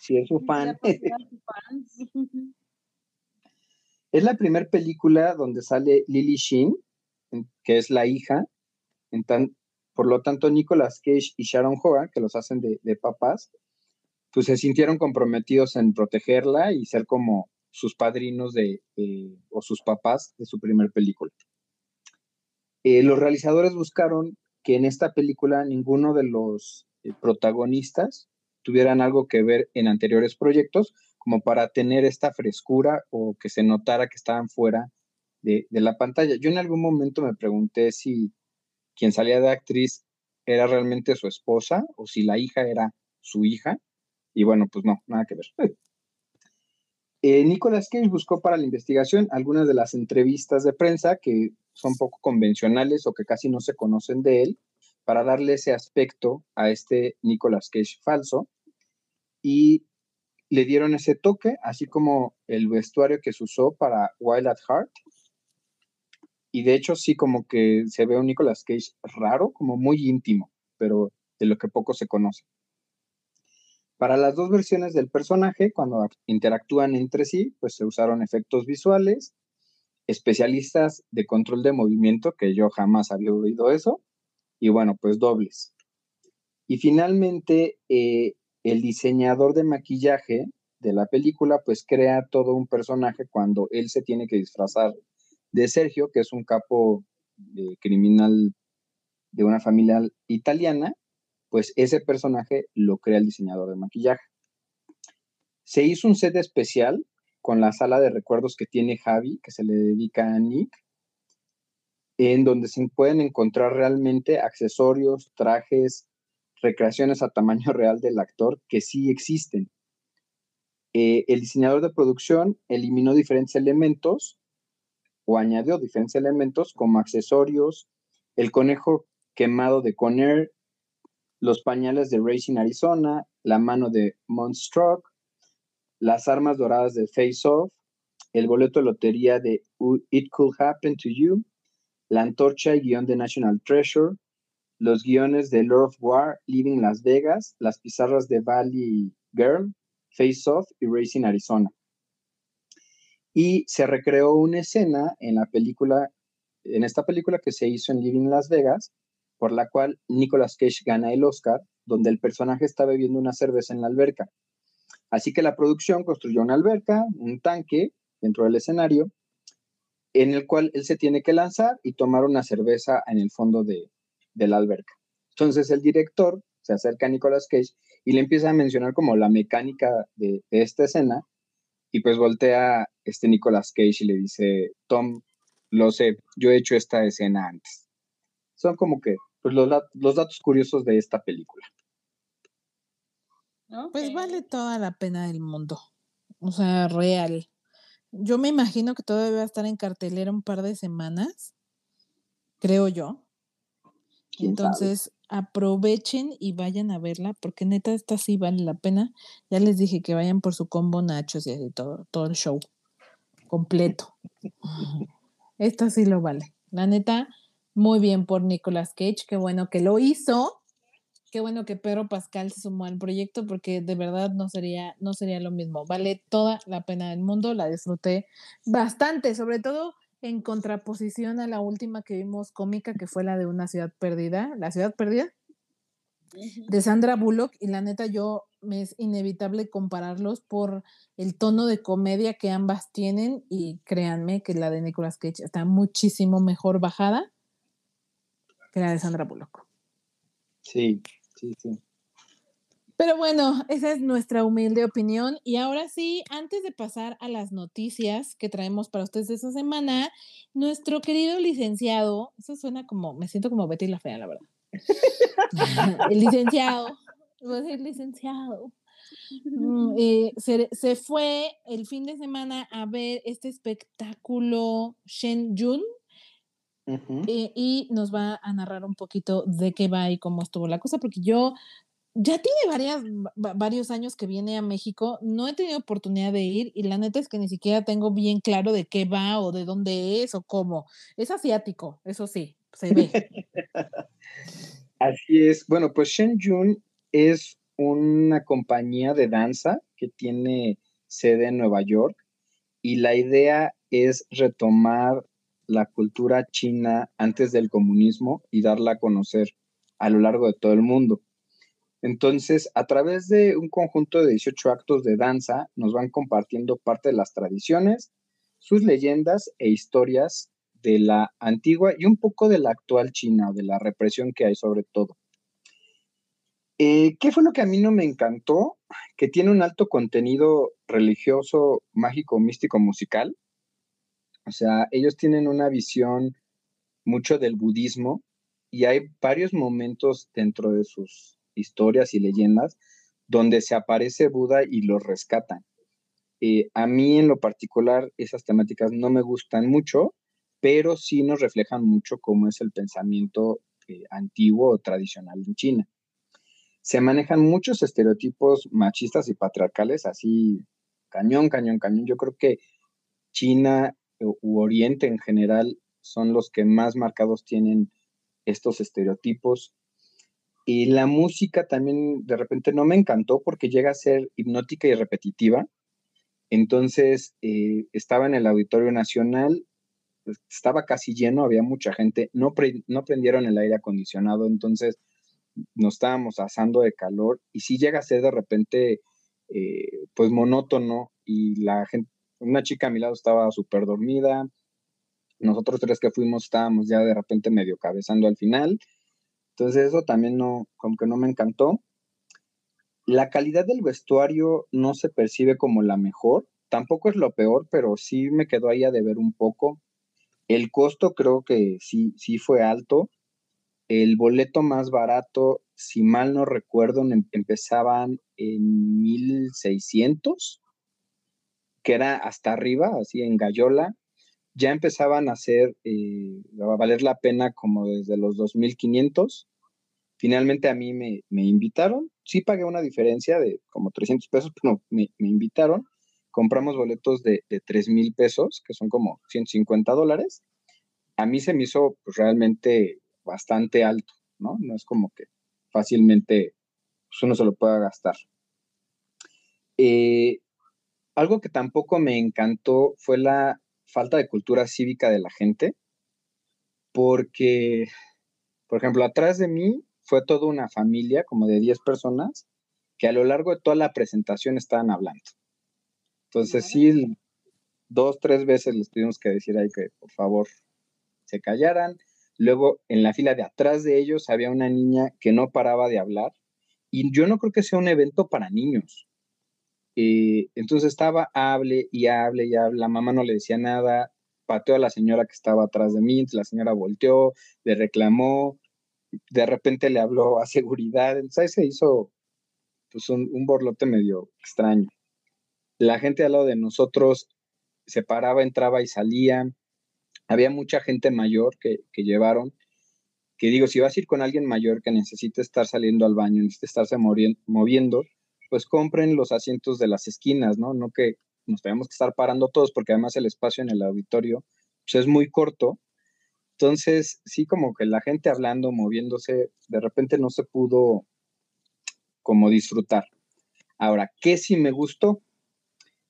sí es un fan. es la primera película donde sale Lily Sheen, que es la hija, en tan, por lo tanto, Nicolas Cage y Sharon Hogan, que los hacen de, papás, pues se sintieron comprometidos en protegerla y ser como sus padrinos de, o sus papás de su primer película. Eh, los realizadores buscaron que en esta película ninguno de los protagonistas tuvieran algo que ver en anteriores proyectos, como para tener esta frescura o que se notara que estaban fuera de, la pantalla. Yo en algún momento me pregunté si quien salía de actriz era realmente su esposa o si la hija era su hija. Y bueno, pues no, nada que ver. Eh, Nicolas Cage buscó para la investigación algunas de las entrevistas de prensa que son poco convencionales o que casi no se conocen de él, para darle ese aspecto a este Nicolas Cage falso. Y le dieron ese toque, así como el vestuario que se usó para Wild at Heart. Y de hecho sí como que se ve un Nicolas Cage raro, como muy íntimo, pero de lo que poco se conoce. Para las dos versiones del personaje, cuando interactúan entre sí, pues se usaron efectos visuales, especialistas de control de movimiento, que yo jamás había oído eso, y bueno, pues dobles. Y finalmente, eh, el diseñador de maquillaje de la película, pues crea todo un personaje cuando él se tiene que disfrazar de Sergio, que es un capo criminal de una familia italiana, pues ese personaje lo crea el diseñador de maquillaje. Se hizo un set especial con la sala de recuerdos que tiene Javi, que se le dedica a Nick, en donde se pueden encontrar realmente accesorios, trajes, recreaciones a tamaño real del actor que sí existen. Eh, el diseñador de producción eliminó diferentes elementos o añadió diferentes elementos como accesorios, el conejo quemado de Conair, los pañales de Racing Arizona, la mano de Monstruck, las armas doradas de Face Off, el boleto de lotería de It Could Happen to You, la antorcha y guion de National Treasure, los guiones de Lord of War, Living Las Vegas, las pizarras de Valley Girl, Face Off y Racing Arizona. Y se recreó una escena en la película, en esta película que se hizo en Living Las Vegas, por la cual Nicolas Cage gana el Oscar, donde el personaje está bebiendo una cerveza en la alberca. Así que la producción construyó una alberca, un tanque dentro del escenario, en el cual él se tiene que lanzar y tomar una cerveza en el fondo de, la alberca. Entonces el director se acerca a Nicolas Cage y le empieza a mencionar como la mecánica de, esta escena y pues voltea este Nicolas Cage y le dice, Tom, lo sé, yo he hecho esta escena antes. Son como que pues, los, datos curiosos de esta película. Pues vale toda la pena del mundo. O sea, real. Yo me imagino que todavía va a estar en cartelera un par de semanas, creo yo. Entonces, aprovechen y vayan a verla, porque neta, esta sí vale la pena. Ya les dije que vayan por su combo nachos y así todo, todo el show completo. esta sí lo vale. La neta, muy bien por Nicolas Cage, qué bueno que lo hizo. Qué bueno que Pedro Pascal se sumó al proyecto porque de verdad no sería, no sería lo mismo. Vale toda la pena del mundo, la disfruté bastante, sobre todo en contraposición a la última que vimos cómica, que fue la de Una ciudad perdida, La ciudad perdida, de Sandra Bullock, y la neta yo me es inevitable compararlos por el tono de comedia que ambas tienen, y créanme que la de Nicolas Cage está muchísimo mejor bajada que la de Sandra Bullock. Sí, sí, sí. Pero bueno, esa es nuestra humilde opinión. Y ahora sí, antes de pasar a las noticias que traemos para ustedes esta semana, nuestro querido licenciado, eso suena como, me siento como Betty la Fea, la verdad. el licenciado, voy a decir licenciado. Mm, eh, se, fue el fin de semana a ver este espectáculo Shen Eh, y nos va a narrar un poquito de qué va y cómo estuvo la cosa, porque yo ya tiene varias, varios años que viene a México, no he tenido oportunidad de ir y la neta es que ni siquiera tengo bien claro de qué va o de dónde es o cómo. Es asiático, eso sí, se ve. Así es. Bueno, pues Shen Jun es una compañía de danza que tiene sede en Nueva York y la idea es retomar la cultura china antes del comunismo y darla a conocer a lo largo de todo el mundo. Entonces, a través de un conjunto de 18 actos de danza, nos van compartiendo parte de las tradiciones, sus leyendas e historias de la antigua y un poco de la actual China, de la represión que hay sobre todo. Eh, ¿Qué fue lo que a mí no me encantó? Que tiene un alto contenido religioso, mágico, místico, musical. O sea, ellos tienen una visión mucho del budismo y hay varios momentos dentro de sus historias y leyendas donde se aparece Buda y los rescatan. Eh, a mí en lo particular esas temáticas no me gustan mucho, pero sí nos reflejan mucho cómo es el pensamiento eh, antiguo o tradicional en China se manejan muchos estereotipos machistas y patriarcales, así cañón, cañón, cañón. Yo creo que China u Oriente en general son los que más marcados tienen estos estereotipos. Y la música también de repente no me encantó porque llega a ser hipnótica y repetitiva. Entonces eh, estaba en el Auditorio Nacional, pues, estaba casi lleno, había mucha gente, no, no prendieron el aire acondicionado, entonces nos estábamos asando de calor y sí llega a ser de repente eh, pues monótono y la gente, una chica a mi lado estaba súper dormida, nosotros tres que fuimos estábamos ya de repente medio cabezando al final, entonces eso también no, no me encantó. La calidad del vestuario no se percibe como la mejor, tampoco es lo peor, pero sí me quedó ahí a deber un poco. El costo creo que sí, sí fue alto. El boleto más barato, si mal no recuerdo, em, empezaban en 1600, que era hasta arriba, así en Gallola. Ya empezaban a ser, eh, a valer la pena como desde los 2500. Finalmente a mí me, invitaron. Sí pagué una diferencia de como 300 pesos, pero me, me invitaron. Compramos boletos de, de 3 mil pesos, que son como 150 dólares. A mí se me hizo pues, realmente bastante alto, ¿no? No es como que fácilmente pues, uno se lo pueda gastar. Eh, algo que tampoco me encantó fue la falta de cultura cívica de la gente, porque, por ejemplo, atrás de mí fue toda una familia, como de 10 personas, que a lo largo de toda la presentación estaban hablando. Entonces, sí, dos, tres veces les tuvimos que decir ahí que por favor se callaran. Luego, en la fila de atrás de ellos había una niña que no paraba de hablar y yo no creo que sea un evento para niños. Eh, entonces estaba, hable y hable y hable, la mamá no le decía nada, pateó a la señora que estaba atrás de mí, la señora volteó, le reclamó, de repente le habló a seguridad, entonces se hizo pues, un, un borlote medio extraño. La gente al lado de nosotros se paraba, entraba y salía, había mucha gente mayor que, llevaron, que digo, si vas a ir con alguien mayor que necesite estar saliendo al baño, necesite estarse moviendo, pues compren los asientos de las esquinas, ¿no? No que nos tenemos que estar parando todos, porque además el espacio en el auditorio pues, es muy corto. Entonces, sí, como que la gente hablando, moviéndose, de repente no se pudo como disfrutar. Ahora, ¿qué sí me gustó?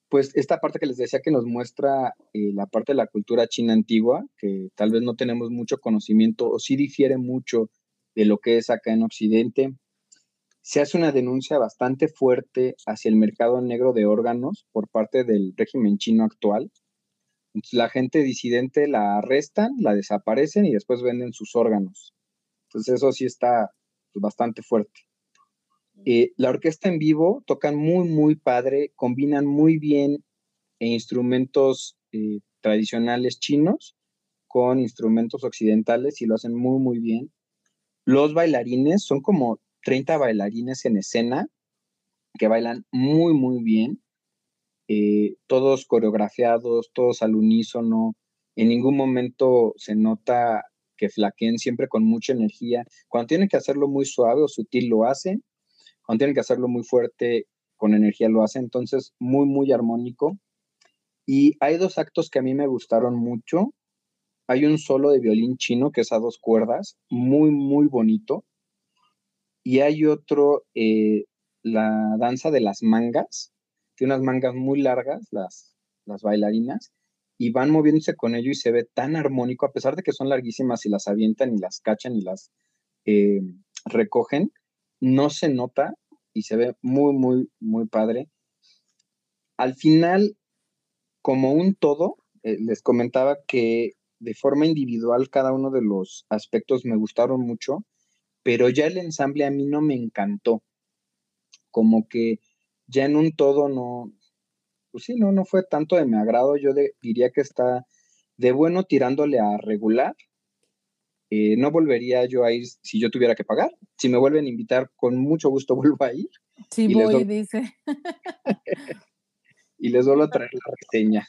pues esta parte que les decía que nos muestra eh, la parte de la cultura china antigua, que tal vez no tenemos mucho conocimiento o sí difiere mucho de lo que es acá en Occidente, se hace una denuncia bastante fuerte hacia el mercado negro de órganos por parte del régimen chino actual. Entonces, la gente disidente la arrestan, la desaparecen y después venden sus órganos. Entonces eso sí está pues, bastante fuerte. Eh, la orquesta en vivo tocan muy, muy padre, combinan muy bien instrumentos eh, tradicionales chinos con instrumentos occidentales y lo hacen muy, muy bien. Los bailarines son como 30 bailarines en escena que bailan muy, muy bien, eh, todos coreografiados, todos al unísono. En ningún momento se nota que flaqueen, siempre con mucha energía. Cuando tienen que hacerlo muy suave o sutil, lo hacen cuando tienen que hacerlo muy fuerte, con energía lo hacen, entonces muy, muy armónico. Y hay dos actos que a mí me gustaron mucho. Hay un solo de violín chino que es a dos cuerdas, muy, muy bonito. Y hay otro, eh, la danza de las mangas. Tiene unas mangas muy largas, las, las bailarinas, y van moviéndose con ello y se ve tan armónico, a pesar de que son larguísimas y las avientan y las cachan y las eh, recogen, no se nota y se ve muy, muy, muy padre. Al final, como un todo, eh, les comentaba que de forma individual cada uno de los aspectos me gustaron mucho, pero ya el ensamble a mí no me encantó. Como que ya en un todo no, pues sí, no, no fue tanto de mi agrado. Yo diría que está de bueno tirándole a regular. Eh, no volvería yo a ir si yo tuviera que pagar. Si me vuelven a invitar, con mucho gusto vuelvo a ir. Sí, voy, dice. y les vuelvo a traer la reseña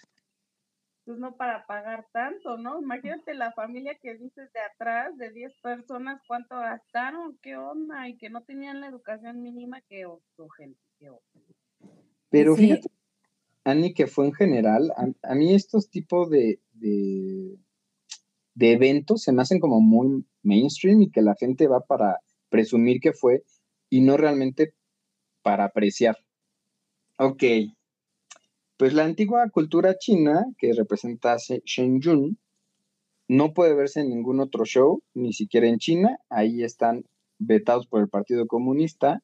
pues no para pagar tanto, ¿no? Imagínate la familia que dices de atrás, de 10 personas, cuánto gastaron, qué onda, y que no tenían la educación mínima, qué oso, gente, qué oso. Pero fíjate, Ani, que fue en general, a, mí estos tipos de, de, de, eventos se me hacen como muy mainstream y que la gente va para presumir que fue y no realmente para apreciar. Ok, pues la antigua cultura china que representa Shenzhen no puede verse en ningún otro show, ni siquiera en China. Ahí están vetados por el Partido Comunista,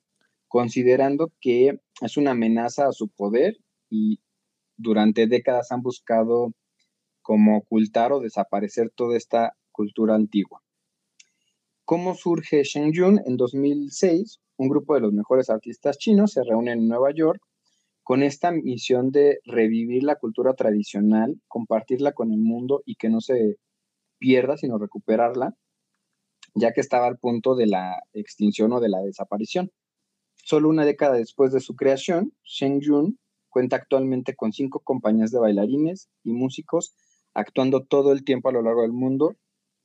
considerando que es una amenaza a su poder y durante décadas han buscado como ocultar o desaparecer toda esta cultura antigua. ¿Cómo surge Shenzhen? En 2006, un grupo de los mejores artistas chinos se reúne en Nueva York con esta misión de revivir la cultura tradicional, compartirla con el mundo y que no se pierda, sino recuperarla, ya que estaba al punto de la extinción o de la desaparición. Solo una década después de su creación, Sheng Yun cuenta actualmente con cinco compañías de bailarines y músicos actuando todo el tiempo a lo largo del mundo.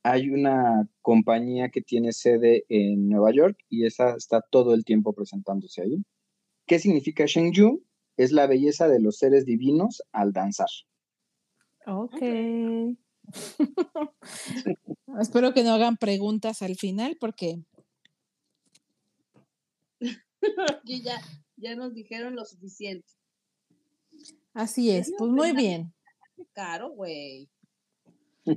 Hay una compañía que tiene sede en Nueva York y esa está todo el tiempo presentándose ahí. ¿Qué significa Sheng Yun? Es la belleza de los seres divinos al danzar. Ok. Espero que no hagan preguntas al final porque... Aquí ya, ya nos dijeron lo suficiente. Así es, pues muy bien. Caro, güey.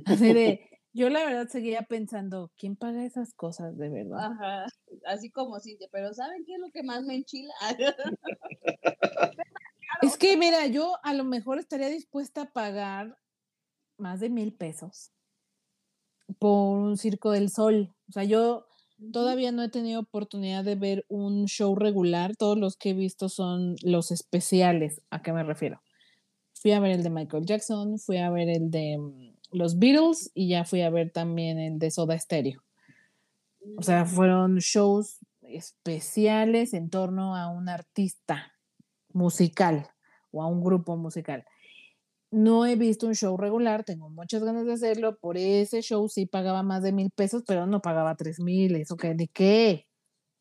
Así de, yo la verdad seguía pensando, ¿quién paga esas cosas de verdad? Ajá, así como sí, pero ¿saben qué es lo que más me enchila? Es que, mira, yo a lo mejor estaría dispuesta a pagar más de mil pesos por un Circo del Sol. O sea, yo todavía no he tenido oportunidad de ver un show regular. Todos los que he visto son los especiales. ¿A qué me refiero? Fui a ver el de Michael Jackson, fui a ver el de mm, los Beatles y ya fui a ver también el de Soda Stereo. O sea, fueron shows especiales en torno a un artista musical o a un grupo musical. No he visto un show regular, tengo muchas ganas de hacerlo. Por ese show sí pagaba más de mil pesos, pero no pagaba tres mil. ¿Eso qué? ¿De qué?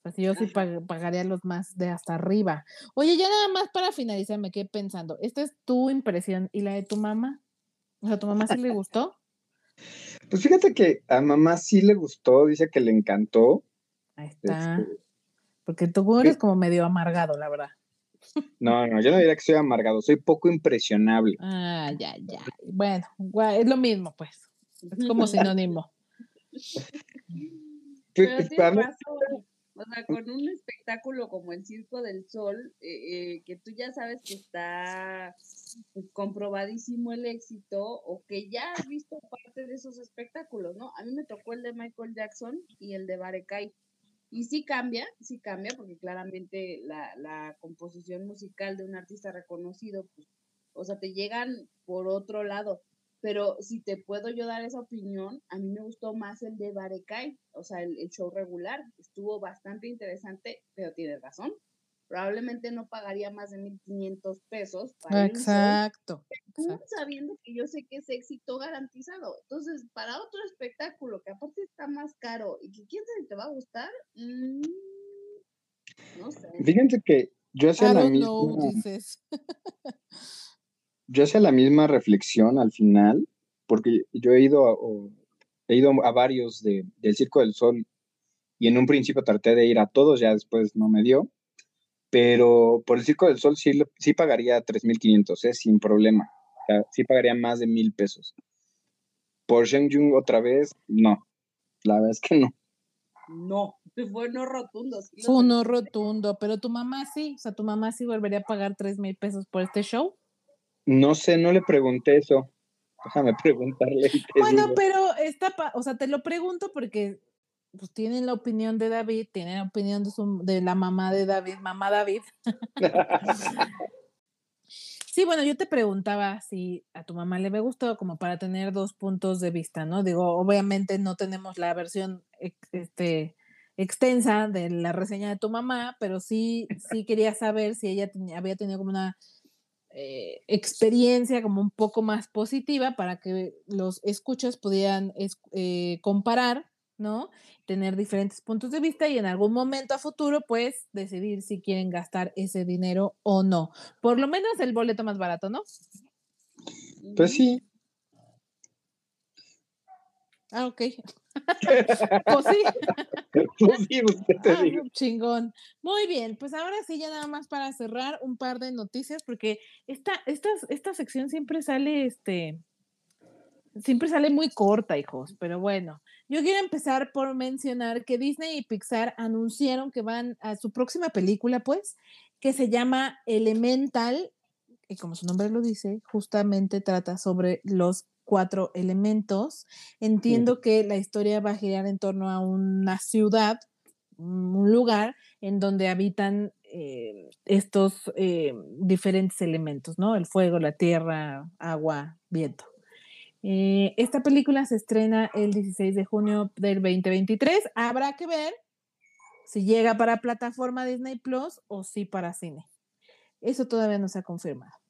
Pues yo sí pagaría los más de hasta arriba. Oye, ya nada más para finalizar, me quedé pensando. ¿Esta es tu impresión y la de tu mamá? O sea, ¿a tu mamá sí le gustó? Pues fíjate que a mamá sí le gustó, dice que le encantó. Ahí está. Este Porque tú eres como medio amargado, la verdad. No, no, yo no diría que soy amargado, soy poco impresionable. Ah, ya, ya. Bueno, es lo mismo, pues. Es como sinónimo. Pero O sea, con un espectáculo como el Circo del Sol, eh, eh, que tú ya sabes que está pues, comprobadísimo el éxito o que ya has visto parte de esos espectáculos, ¿no? A mí me tocó el de Michael Jackson y el de Barekai. Y sí cambia, sí cambia, porque claramente la, la composición musical de un artista reconocido, pues, o sea, te llegan por otro lado. Pero si te puedo yo dar esa opinión, a mí me gustó más el de Barekai, o sea, el, el show regular. Estuvo bastante interesante, pero tienes razón probablemente no pagaría más de 1.500 pesos. Para exacto, sabiendo que yo sé que es éxito garantizado. Entonces, para otro espectáculo que aparte está más caro y que quién sabe te va a gustar, mm, no sé. Fíjense que yo hacía la misma... yo hacía la misma reflexión al final, porque yo he ido a, he ido a varios de, del Circo del Sol y en un principio traté de ir a todos, ya después no me dio pero por el Circo del Sol sí, sí pagaría 3.500, ¿eh? sin problema. sí pagaría más de mil pesos. Por Shengjun otra vez, no. La verdad es que no. No. Fue no rotundo. sí Fue no rotundo, pero tu mamá sí, o sea, tu mamá sí volvería a pagar tres mil pesos por este show. No sé, no le pregunté eso. Déjame preguntarle. Bueno, digo. pero está, o sea, te lo pregunto porque pues tienen la opinión de David, tienen la opinión de, su, de la mamá de David, mamá David. Sí, bueno, yo te preguntaba si a tu mamá le había gustado como para tener dos puntos de vista, ¿no? Digo, obviamente no tenemos la versión este, extensa de la reseña de tu mamá, pero sí, sí quería saber si ella tenía- había tenido como una eh, experiencia como un poco más positiva para que los escuchas pudieran eh, comparar, ¿no? Tener diferentes puntos de vista y en algún momento a futuro, pues, decidir si quieren gastar ese dinero o no. Por lo menos el boleto más barato, ¿no? Pues sí. Ah, ok. pues sí. Pues sí, usted te Ah, digo. chingón. Muy bien, pues ahora sí, ya nada más para cerrar un par de noticias, porque esta, esta, esta sección siempre sale, este, siempre sale muy corta, hijos, pero bueno, yo quiero empezar por mencionar que Disney y Pixar anunciaron que van a su próxima película, pues, que se llama Elemental, y como su nombre lo dice, justamente trata sobre los cuatro elementos. Entiendo que la historia va a girar en torno a una ciudad, un lugar en donde habitan eh, estos eh, diferentes elementos, ¿no? El fuego, la tierra, agua, viento. Eh, esta película se estrena el 16 de junio del 2023. Habrá que ver si llega para plataforma Disney Plus o si para cine. Eso todavía no se ha confirmado.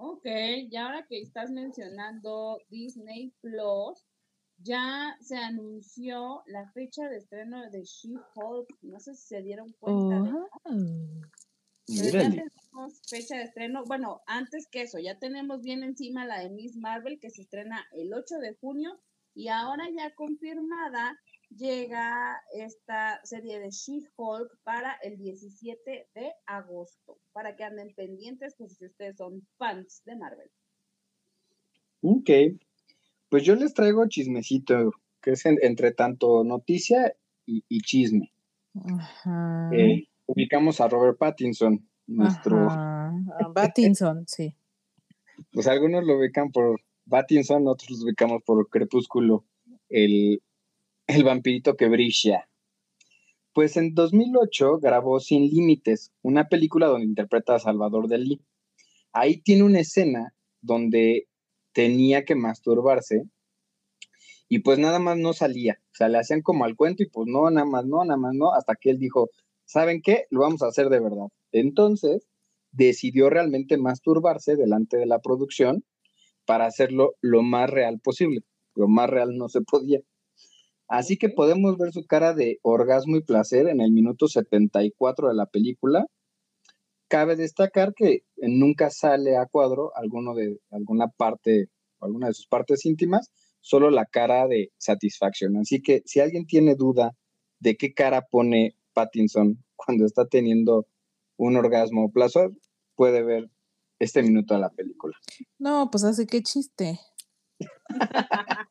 Ok, y ahora que estás mencionando Disney Plus, ya se anunció la fecha de estreno de She-Hulk. No sé si se dieron cuenta de Oh. Pero ya tenemos fecha de estreno. Bueno, antes que eso, ya tenemos bien encima la de Miss Marvel que se estrena el 8 de junio y ahora ya confirmada llega esta serie de She-Hulk para el 17 de agosto. Para que anden pendientes, pues si ustedes son fans de Marvel. Ok. Pues yo les traigo chismecito, que es en- entre tanto noticia y, y chisme. Ajá. Eh, ubicamos a Robert Pattinson, nuestro, Ajá. Pattinson, sí. pues algunos lo ubican por Pattinson, otros lo ubicamos por Crepúsculo, el, el vampirito que brilla. Pues en 2008 grabó Sin Límites, una película donde interpreta a Salvador Dalí. Ahí tiene una escena donde tenía que masturbarse y pues nada más no salía. O sea, le hacían como al cuento y pues no, nada más no, nada más no, hasta que él dijo, ¿saben qué? Lo vamos a hacer de verdad. Entonces decidió realmente masturbarse delante de la producción para hacerlo lo más real posible. Lo más real no se podía. Así que podemos ver su cara de orgasmo y placer en el minuto 74 de la película. Cabe destacar que nunca sale a cuadro alguno de alguna parte, alguna de sus partes íntimas, solo la cara de satisfacción. Así que si alguien tiene duda de qué cara pone Pattinson cuando está teniendo un orgasmo o placer, puede ver este minuto de la película. No, pues así que chiste.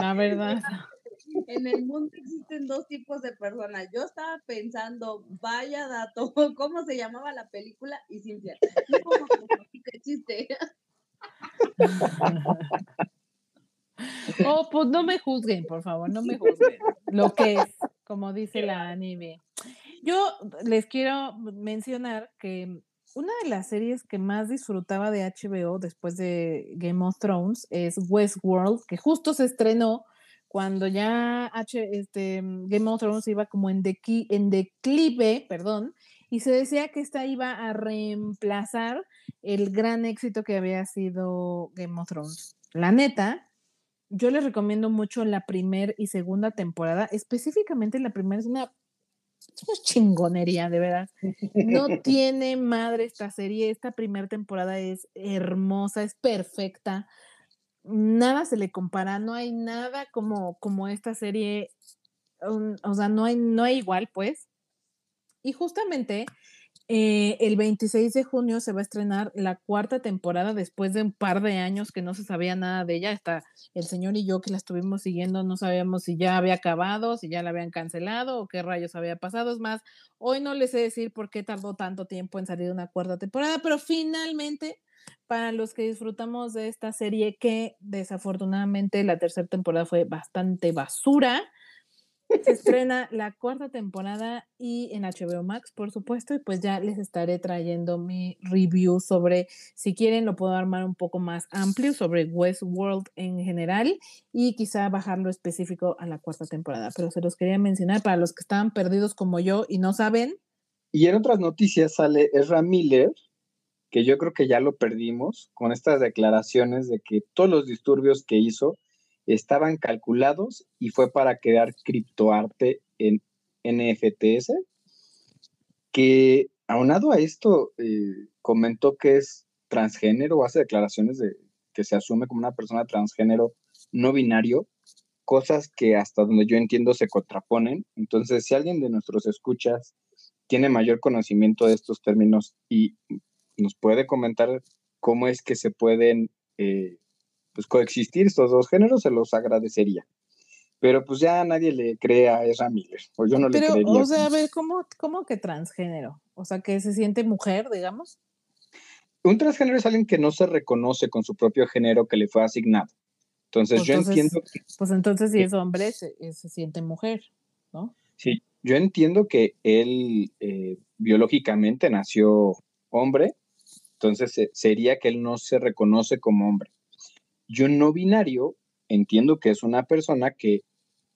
La verdad. En el mundo existen dos tipos de personas. Yo estaba pensando, vaya dato, ¿cómo se llamaba la película? Y Cintia, qué chiste. Oh, pues no me juzguen, por favor, no me juzguen. Lo que es, como dice la anime. Yo les quiero mencionar que una de las series que más disfrutaba de HBO después de Game of Thrones es Westworld, que justo se estrenó cuando ya este, Game of Thrones iba como en, en declive, perdón, y se decía que esta iba a reemplazar el gran éxito que había sido Game of Thrones. La neta, yo les recomiendo mucho la primera y segunda temporada, específicamente la primera es una, es una chingonería, de verdad. No tiene madre esta serie, esta primera temporada es hermosa, es perfecta, nada se le compara, no hay nada como, como esta serie, um, o sea, no hay, no hay igual, pues. Y justamente Eh, el 26 de junio se va a estrenar la cuarta temporada después de un par de años que no se sabía nada de ella. Hasta el señor y yo que la estuvimos siguiendo no sabíamos si ya había acabado, si ya la habían cancelado o qué rayos había pasado. Es más, hoy no les sé decir por qué tardó tanto tiempo en salir una cuarta temporada, pero finalmente para los que disfrutamos de esta serie que desafortunadamente la tercera temporada fue bastante basura se estrena la cuarta temporada y en HBO Max, por supuesto, y pues ya les estaré trayendo mi review sobre, si quieren, lo puedo armar un poco más amplio sobre Westworld en general y quizá bajarlo específico a la cuarta temporada. Pero se los quería mencionar para los que estaban perdidos como yo y no saben. Y en otras noticias sale Ezra Miller, que yo creo que ya lo perdimos con estas declaraciones de que todos los disturbios que hizo estaban calculados y fue para crear criptoarte en NFTs, que aunado a esto eh, comentó que es transgénero, hace declaraciones de que se asume como una persona transgénero no binario, cosas que hasta donde yo entiendo se contraponen. Entonces, si alguien de nuestros escuchas tiene mayor conocimiento de estos términos y nos puede comentar cómo es que se pueden eh, pues coexistir estos dos géneros, se los agradecería. Pero pues ya nadie le cree a Ezra Miller, o yo no le creería. O sea, a ver, ¿cómo, ¿cómo que transgénero? O sea, que se siente mujer, digamos. Un transgénero es alguien que no se reconoce con su propio género que le fue asignado. Entonces, yo entiendo. pues entonces, si es hombre, se, se, siente mujer, ¿no? Sí, yo entiendo que él eh, biológicamente nació hombre, entonces sería que él no se reconoce como hombre. Yo no binario entiendo que es una persona que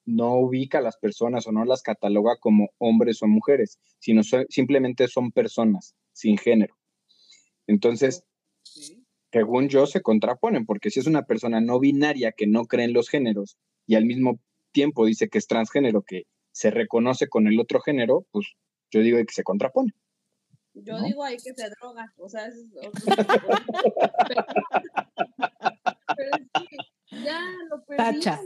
no ubica a las personas o no las cataloga como hombres o mujeres, sino simplemente son personas sin género. Entonces, según yo, se contraponen, porque si es una persona no binaria que no cree en los géneros y al mismo tiempo dice que es transgénero, que se reconoce con el otro género, pues yo digo que se contrapone. Yo digo ahí que se droga, o sea, es, ya lo Tachas.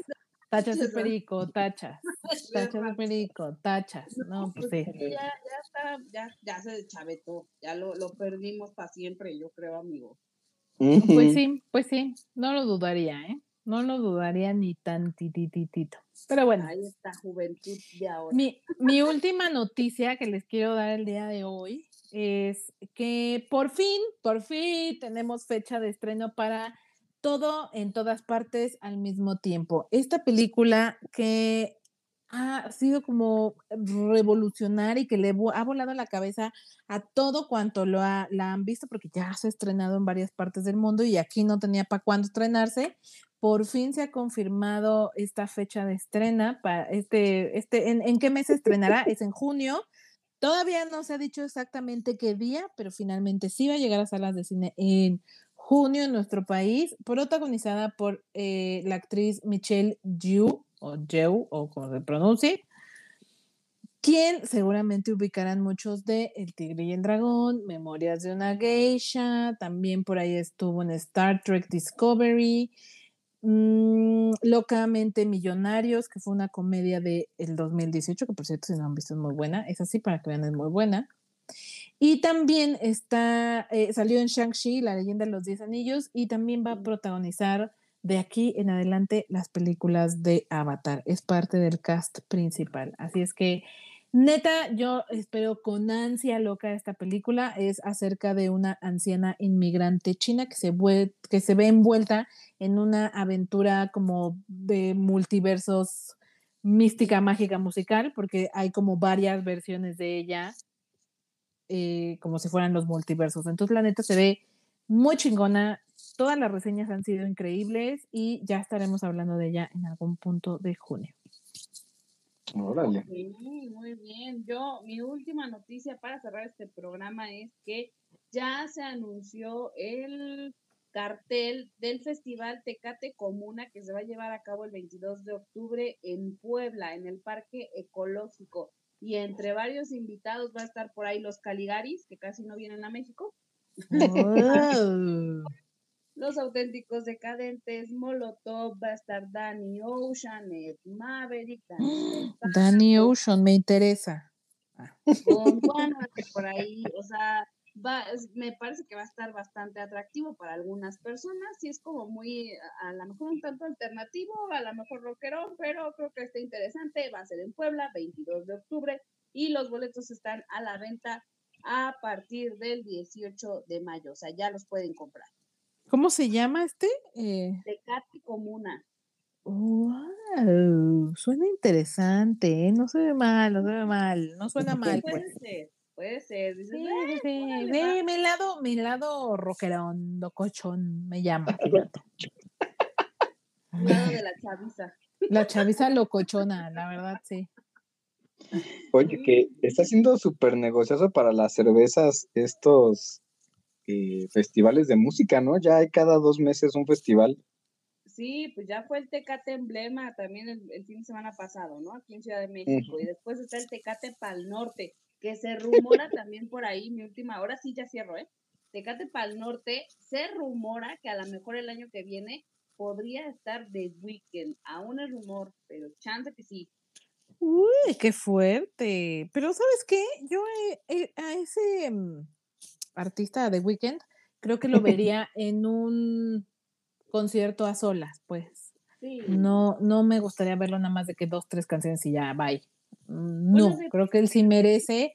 Tachas de perico, tachas. Tachas de perico, tachas. No, pues sí. Ya, ya está, ya, ya se chavetó. Ya lo, lo perdimos para siempre, yo creo, amigo. Pues sí, pues sí. No lo dudaría, ¿eh? No lo dudaría ni tantititito. Pero bueno. Ahí está, juventud de ahora. Mi, mi última noticia que les quiero dar el día de hoy es que por fin, por fin tenemos fecha de estreno para todo en todas partes al mismo tiempo. Esta película que ha sido como revolucionaria y que le ha volado la cabeza a todo cuanto lo la han visto, porque ya se ha estrenado en varias partes del mundo y aquí no tenía para cuándo estrenarse. Por fin se ha confirmado esta fecha de estrena. Para este, este, ¿en, ¿En qué mes se estrenará? Es en junio. Todavía no se ha dicho exactamente qué día, pero finalmente sí va a llegar a salas de cine en junio en nuestro país, protagonizada por eh, la actriz Michelle Yeoh, o Yeoh, o como se pronuncie, quien seguramente ubicarán muchos de El Tigre y el Dragón, Memorias de una Geisha, también por ahí estuvo en Star Trek Discovery, mm, Locamente Millonarios, que fue una comedia del el 2018, que por cierto, si no han visto es muy buena, es así para que vean, es muy buena. Y también está, eh, salió en Shang-Chi, La leyenda de los Diez Anillos, y también va a protagonizar de aquí en adelante las películas de Avatar. Es parte del cast principal. Así es que, neta, yo espero con ansia loca esta película. Es acerca de una anciana inmigrante china que se, que se ve envuelta en una aventura como de multiversos mística, mágica, musical, porque hay como varias versiones de ella eh, como si fueran los multiversos. Entonces, la neta se ve muy chingona. Todas las reseñas han sido increíbles y ya estaremos hablando de ella en algún punto de junio. Órale. muy bien. Yo, mi última noticia para cerrar este programa es que ya se anunció el cartel del Festival Tecate Comuna que se va a llevar a cabo el 22 de octubre en Puebla, en el Parque Ecológico y entre varios invitados va a estar por ahí los Caligaris, que casi no vienen a México. los auténticos decadentes, Molotov, va a estar Danny Ocean, Ed Maverick, Danny Ocean, me interesa. con Juana, por ahí, o sea, va, me parece que va a estar bastante atractivo para algunas personas, y es como muy, a, lo mejor un tanto alternativo, a lo mejor rockero, pero creo que está interesante, va a ser en Puebla, 22 de octubre, y los boletos están a la venta a partir del 18 de mayo, o sea, ya los pueden comprar. ¿Cómo se llama este? Eh, Tecate Comuna. wow, suena interesante, ¿eh? No se ve mal, no se ve mal, no suena mal. Puede Pues. ser, puede ser. Dices, Sí, "Ah, sí, sí, órale, sí, va". mi lado, mi lado rockerón, locochón, me llama. lado de la chaviza. La chaviza locochona, la verdad, sí. Oye, que está siendo súper negocioso para las cervezas estos eh, festivales de música, ¿no? Ya hay cada dos meses un festival. Sí, pues ya fue el Tecate Emblema también el, el fin de semana pasado, ¿no? Aquí en Ciudad de México. Y después está el Tecate Pal Norte, que se rumora también por ahí, mi última hora, sí, ya cierro, ¿eh? Tecate Pal Norte, se rumora que a lo mejor el año que viene podría estar de weekend. Aún es rumor, pero chance que sí. Uy, qué fuerte. Pero ¿sabes qué? Yo eh, eh, a ese mm, artista de Weekend creo que lo vería en un concierto a solas, pues. Sí. No, no me gustaría verlo nada más de que dos, tres canciones y ya, bye. Bueno, No, sí. creo que él sí merece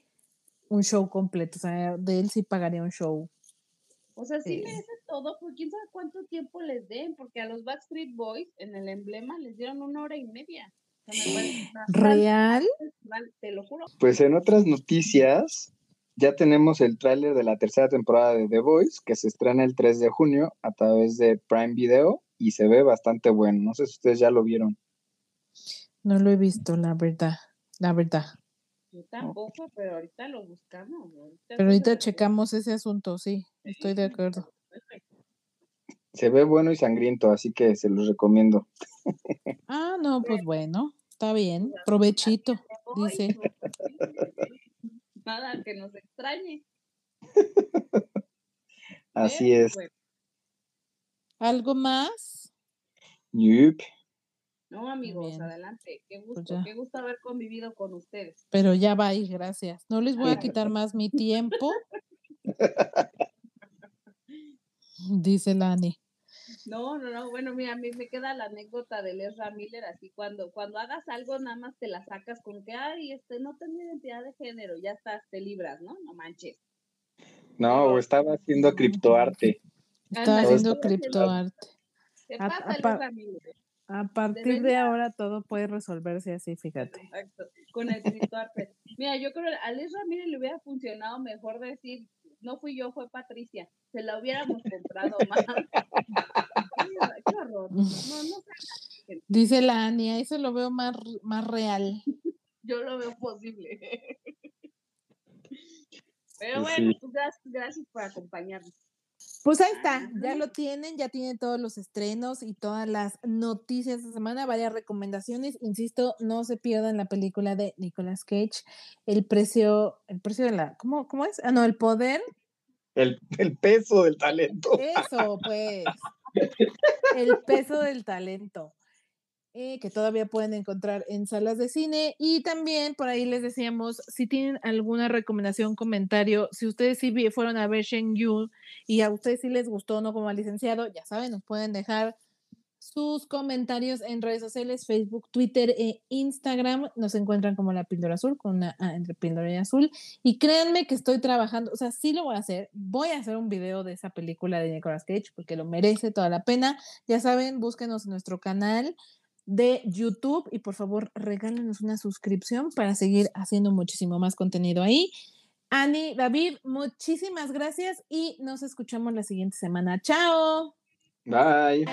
un show completo. O sea, de él sí pagaría un show. O sea, sí Sí. merece todo, pero quién sabe cuánto tiempo les den, porque a los Backstreet Boys en el emblema les dieron una hora y media. ¿Real? te lo juro. Pues en otras noticias, ya tenemos el tráiler de la tercera temporada de The Voice, que se estrena el 3 de junio a través de Prime Video y se ve bastante bueno. No sé si ustedes ya lo vieron. No lo he visto, la verdad. La verdad. Yo tampoco, pero ahorita lo buscamos. Ahorita Pero ahorita checamos ese asunto, sí. Estoy de acuerdo. Se ve bueno y sangriento, así que se los recomiendo. Ah, no, pues bueno, está bien. Provechito, Voy, dice. Nada, que nos extrañe. Así es. ¿Algo más? Yup. No, amigos, bien. adelante. Qué gusto, Pues ya. qué gusto haber convivido con ustedes. Pero ya va ahí, gracias. No les voy a quitar más mi tiempo. Dice Lani. No, no, no, bueno, mira, a mí me queda la anécdota de Lesra Miller, así cuando, cuando hagas algo, nada más te la sacas con que, ay, este, no tengo identidad de género, ya estás, te libras, ¿no? No manches. No, o estaba haciendo criptoarte. Estaba haciendo criptoarte. Se A- pasa Lesra Miller. A partir de ahora todo puede resolverse así, fíjate. Exacto, con el criptoarte. Mira, yo creo que a Les Ramírez le hubiera funcionado mejor decir, no fui yo, fue Patricia. Se la hubiéramos comprado más. Qué, horror. No, no sé, Dice Lani, ahí se lo veo más, más real. yo lo veo posible. Pero Pues bueno, sí. pues gracias, gracias por acompañarnos. Pues ahí está, Ajá. ya lo tienen, ya tienen todos los estrenos y todas las noticias de semana, varias recomendaciones. Insisto, no se pierdan la película de Nicolas Cage, el precio, el precio de la, ¿cómo, cómo es? Ah, no, el poder, El, el peso del talento. eso, pues, el peso del talento. Eh, que todavía pueden encontrar en salas de cine. Y también por ahí les decíamos, si tienen alguna recomendación, comentario, si ustedes sí fueron a ver Shen Yu y a ustedes sí les gustó no como al licenciado, ya saben, nos pueden dejar sus comentarios en redes sociales, Facebook, Twitter e Instagram. Nos encuentran como la píldora azul, con una A entre píldora y azul. Y créanme que estoy trabajando, o sea, sí lo voy a hacer. Voy a hacer un video de esa película de Nicolas Cage porque lo merece toda la pena. Ya saben, búsquenos en nuestro canal de YouTube y por favor regálenos una suscripción para seguir haciendo muchísimo más contenido ahí. Ani, David, muchísimas gracias y nos escuchamos la siguiente semana. ¡Chao! Bye.